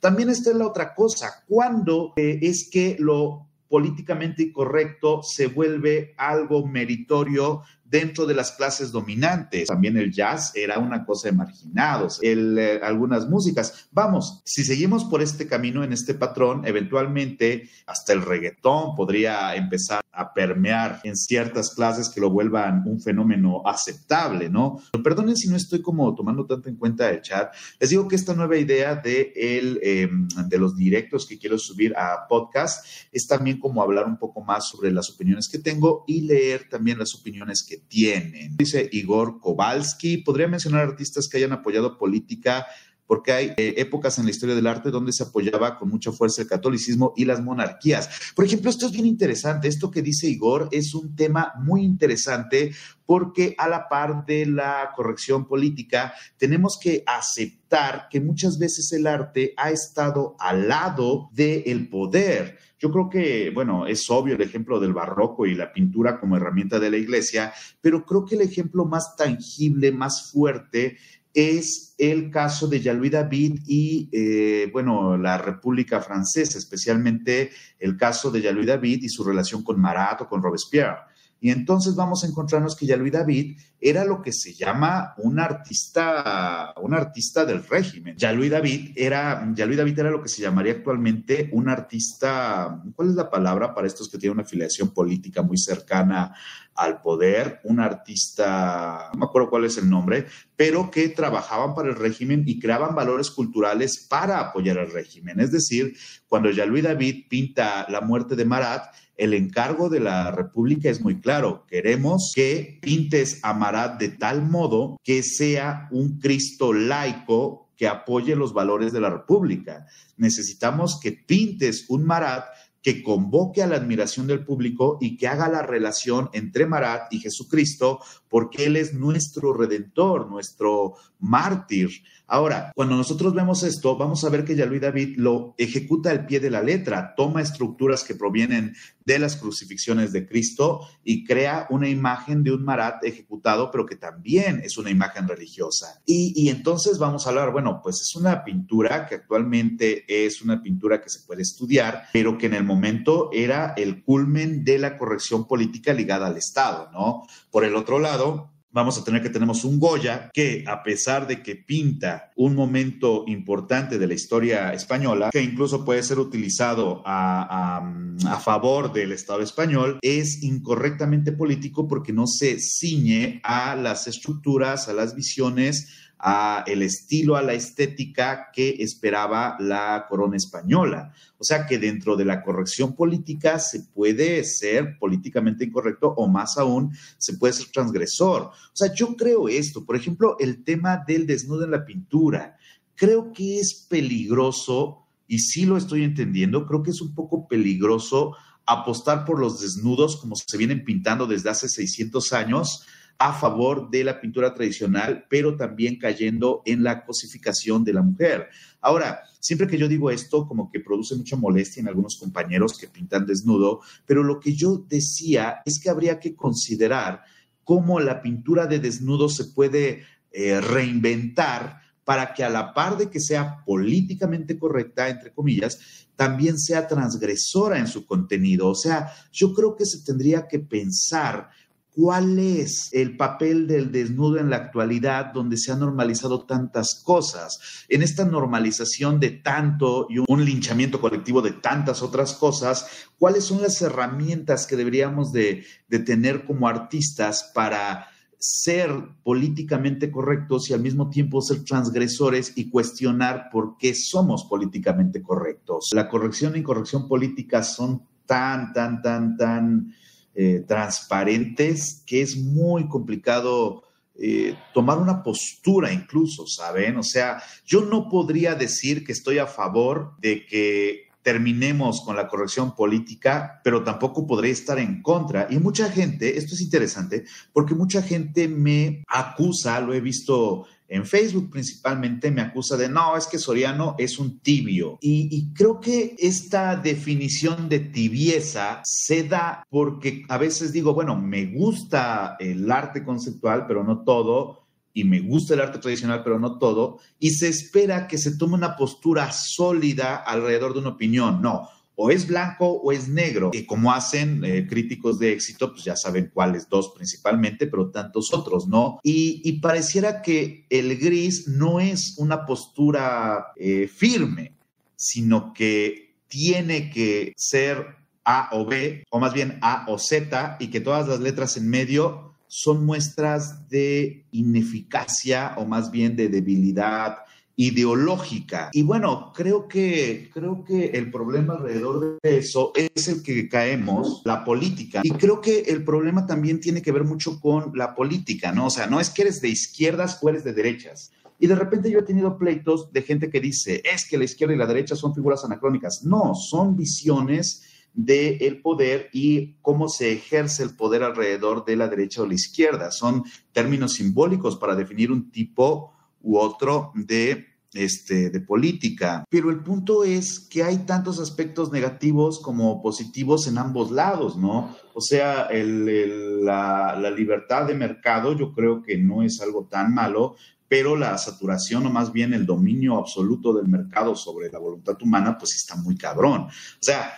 También esta es la otra cosa, ¿cuándo eh, es que lo políticamente incorrecto se vuelve algo meritorio dentro de las clases dominantes. También el jazz era una cosa de marginados, eh, algunas músicas. Vamos, si seguimos por este camino, en este patrón, eventualmente hasta el reggaetón podría empezar a permear en ciertas clases que lo vuelvan un fenómeno aceptable, ¿no? Perdonen si no estoy como tomando tanto en cuenta el chat. Les digo que esta nueva idea de, el, em, de los directos que quiero subir a podcast es también como hablar un poco más sobre las opiniones que tengo y leer también las opiniones que tienen. Dice Igor Kowalski, podría mencionar artistas que hayan apoyado política porque hay eh, épocas en la historia del arte donde se apoyaba con mucha fuerza el catolicismo y las monarquías. Por ejemplo, esto es bien interesante, esto que dice Igor es un tema muy interesante porque a la par de la corrección política tenemos que aceptar que muchas veces el arte ha estado al lado del poder. Yo creo que, bueno, es obvio el ejemplo del barroco y la pintura como herramienta de la iglesia, pero creo que el ejemplo más tangible, más fuerte, es el caso de Jean-Louis David y, eh, bueno, la República Francesa, especialmente el caso de Jean-Louis David y su relación con Marat o con Robespierre. Y entonces vamos a encontrarnos que Jean-Louis David era lo que se llama un artista, un artista del régimen. Jean-Louis David era, David era lo que se llamaría actualmente un artista, ¿cuál es la palabra para estos que tienen una afiliación política muy cercana al poder? Un artista, no me acuerdo cuál es el nombre, pero que trabajaban para el régimen y creaban valores culturales para apoyar al régimen. Es decir, cuando Jean-Louis David pinta la muerte de Marat, el encargo de la República es muy claro. Queremos que pintes a Marat de tal modo que sea un Cristo laico que apoye los valores de la República. Necesitamos que pintes un Marat que convoque a la admiración del público y que haga la relación entre Marat y Jesucristo, porque Él es nuestro redentor, nuestro mártir. Ahora, cuando nosotros vemos esto, vamos a ver que Luis David lo ejecuta al pie de la letra, toma estructuras que provienen de las crucifixiones de Cristo y crea una imagen de un Marat ejecutado, pero que también es una imagen religiosa. Y, y entonces vamos a hablar, bueno, pues es una pintura que actualmente es una pintura que se puede estudiar, pero que en el momento era el culmen de la corrección política ligada al Estado, ¿no? Por el otro lado, vamos a tener que tenemos un Goya que a pesar de que pinta un momento importante de la historia española, que incluso puede ser utilizado a, a, favor del Estado español, es incorrectamente político porque no se ciñe a las estructuras, a las visiones, a el estilo, a la estética que esperaba la corona española. O sea que dentro de la corrección política se puede ser políticamente incorrecto o más aún se puede ser transgresor. O sea, yo creo esto, por ejemplo, el tema del desnudo en la pintura. Creo que es peligroso, y sí lo estoy entendiendo, creo que es un poco peligroso apostar por los desnudos como se vienen pintando desde hace 600 años a favor de la pintura tradicional, pero también cayendo en la cosificación de la mujer. Ahora, siempre que yo digo esto, como que produce mucha molestia en algunos compañeros que pintan desnudo, pero lo que yo decía es que habría que considerar cómo la pintura de desnudo se puede eh, reinventar para que a la par de que sea políticamente correcta, entre comillas, también sea transgresora en su contenido. O sea, yo creo que se tendría que pensar ¿Cuál es el papel del desnudo en la actualidad donde se han normalizado tantas cosas? En esta normalización de tanto y un linchamiento colectivo de tantas otras cosas, ¿cuáles son las herramientas que deberíamos de, tener como artistas para ser políticamente correctos y al mismo tiempo ser transgresores y cuestionar por qué somos políticamente correctos? La corrección e incorrección política son tan, tan, tan, tan eh, transparentes que es muy complicado eh, tomar una postura incluso, ¿saben? O sea, yo no podría decir que estoy a favor de que terminemos con la corrección política, pero tampoco podría estar en contra. Y mucha gente, esto es interesante, porque mucha gente me acusa, lo he visto en Facebook principalmente me acusa de, no, es que Soriano es un tibio. Y, creo que esta definición de tibieza se da porque a veces digo, bueno, me gusta el arte conceptual, pero no todo y me gusta el arte tradicional, pero no todo, y se espera que se tome una postura sólida alrededor de una opinión. No, o es blanco o es negro. Y como hacen eh, críticos de éxito, pues ya saben cuáles dos principalmente, pero tantos otros, ¿no? Y, pareciera que el gris no es una postura eh, firme, sino que tiene que ser A o B, o más bien A o Z, y que todas las letras en medio son muestras de ineficacia o más bien de debilidad, ideológica. Y bueno, creo que, creo que el problema alrededor de eso es el que caemos, la política. Y creo que el problema también tiene que ver mucho con la política, ¿no? O sea, no es que eres de izquierdas o eres de derechas. Y de repente yo he tenido pleitos de gente que dice, es que la izquierda y la derecha son figuras anacrónicas. No, son visiones del poder y cómo se ejerce el poder alrededor de la derecha o la izquierda. Son términos simbólicos para definir un tipo u otro de, este, de política. Pero el punto es que hay tantos aspectos negativos como positivos en ambos lados, ¿no? O sea, la, la libertad de mercado yo creo que no es algo tan malo, pero la saturación o más bien el dominio absoluto del mercado sobre la voluntad humana, pues está muy cabrón. O sea,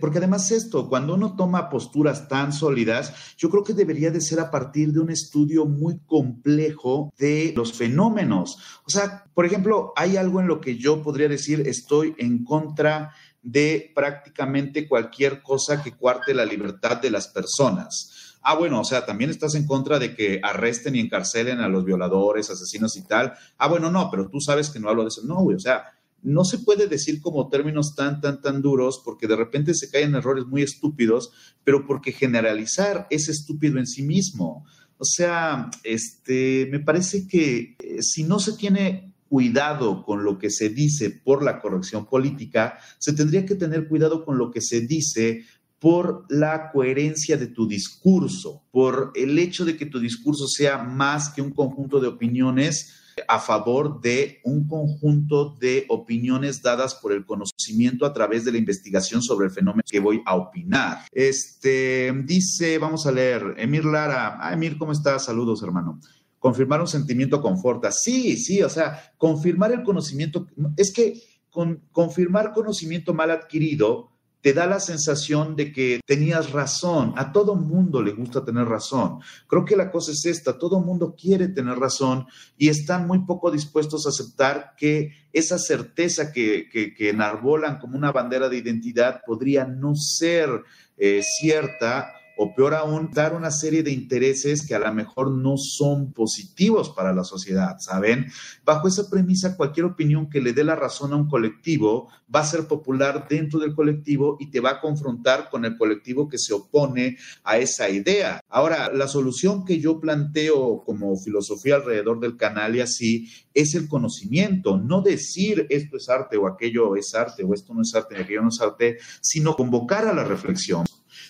porque además esto, cuando uno toma posturas tan sólidas, yo creo que debería de ser a partir de un estudio muy complejo de los fenómenos. O sea, por ejemplo, hay algo en lo que yo podría decir estoy en contra de prácticamente cualquier cosa que cuarte la libertad de las personas. Ah, bueno, o sea, también estás en contra de que arresten y encarcelen a los violadores, asesinos y tal. Ah, bueno, no, pero tú sabes que no hablo de eso. No, güey, o sea, no se puede decir como términos tan, tan, tan duros porque de repente se caen errores muy estúpidos, pero porque generalizar es estúpido en sí mismo. O sea, este, me parece que eh, si no se tiene cuidado con lo que se dice por la corrección política, se tendría que tener cuidado con lo que se dice por la coherencia de tu discurso, por el hecho de que tu discurso sea más que un conjunto de opiniones a favor de un conjunto de opiniones dadas por el conocimiento a través de la investigación sobre el fenómeno que voy a opinar. Este dice, vamos a leer, Emir Lara. Ah, Emir, ¿cómo estás? Saludos, hermano. Confirmar un sentimiento conforta. Sí, sí, o sea, confirmar el conocimiento. Es que con, confirmar conocimiento mal adquirido te da la sensación de que tenías razón. A todo mundo le gusta tener razón. Creo que la cosa es esta, todo mundo quiere tener razón y están muy poco dispuestos a aceptar que esa certeza que, que, enarbolan como una bandera de identidad podría no ser eh, cierta o peor aún, dar una serie de intereses que a lo mejor no son positivos para la sociedad, ¿saben? Bajo esa premisa, cualquier opinión que le dé la razón a un colectivo va a ser popular dentro del colectivo y te va a confrontar con el colectivo que se opone a esa idea. Ahora, la solución que yo planteo como filosofía alrededor del canal y así es el conocimiento, no decir esto es arte o aquello es arte o esto no es arte aquello no es arte, sino convocar a la reflexión.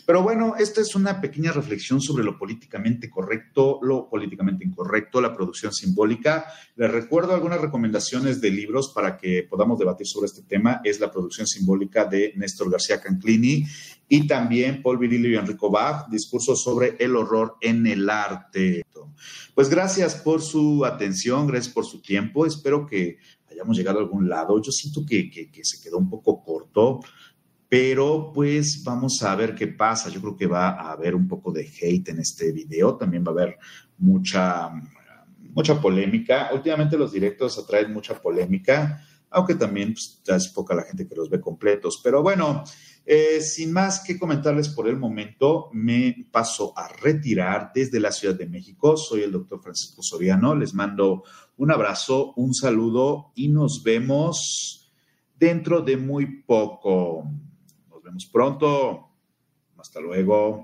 Pero bueno, esta es una pequeña reflexión sobre lo políticamente correcto, lo políticamente incorrecto, la producción simbólica. Les recuerdo algunas recomendaciones de libros para que podamos debatir sobre este tema. Es la producción simbólica de Néstor García Canclini y también Paul Virilio y Enrico Bach, discursos sobre el horror en el arte. Pues gracias por su atención, gracias por su tiempo. Espero que hayamos llegado a algún lado. Yo siento que, que se quedó un poco corto pero pues vamos a ver qué pasa. Yo creo que va a haber un poco de hate en este video, también va a haber mucha, mucha polémica. Últimamente los directos atraen mucha polémica, aunque también pues, es poca la gente que los ve completos. Pero bueno, eh, sin más que comentarles por el momento, me paso a retirar desde la Ciudad de México. Soy el doctor Francisco Soriano. Les mando un abrazo, un saludo y nos vemos dentro de muy poco vemos pronto. Hasta luego.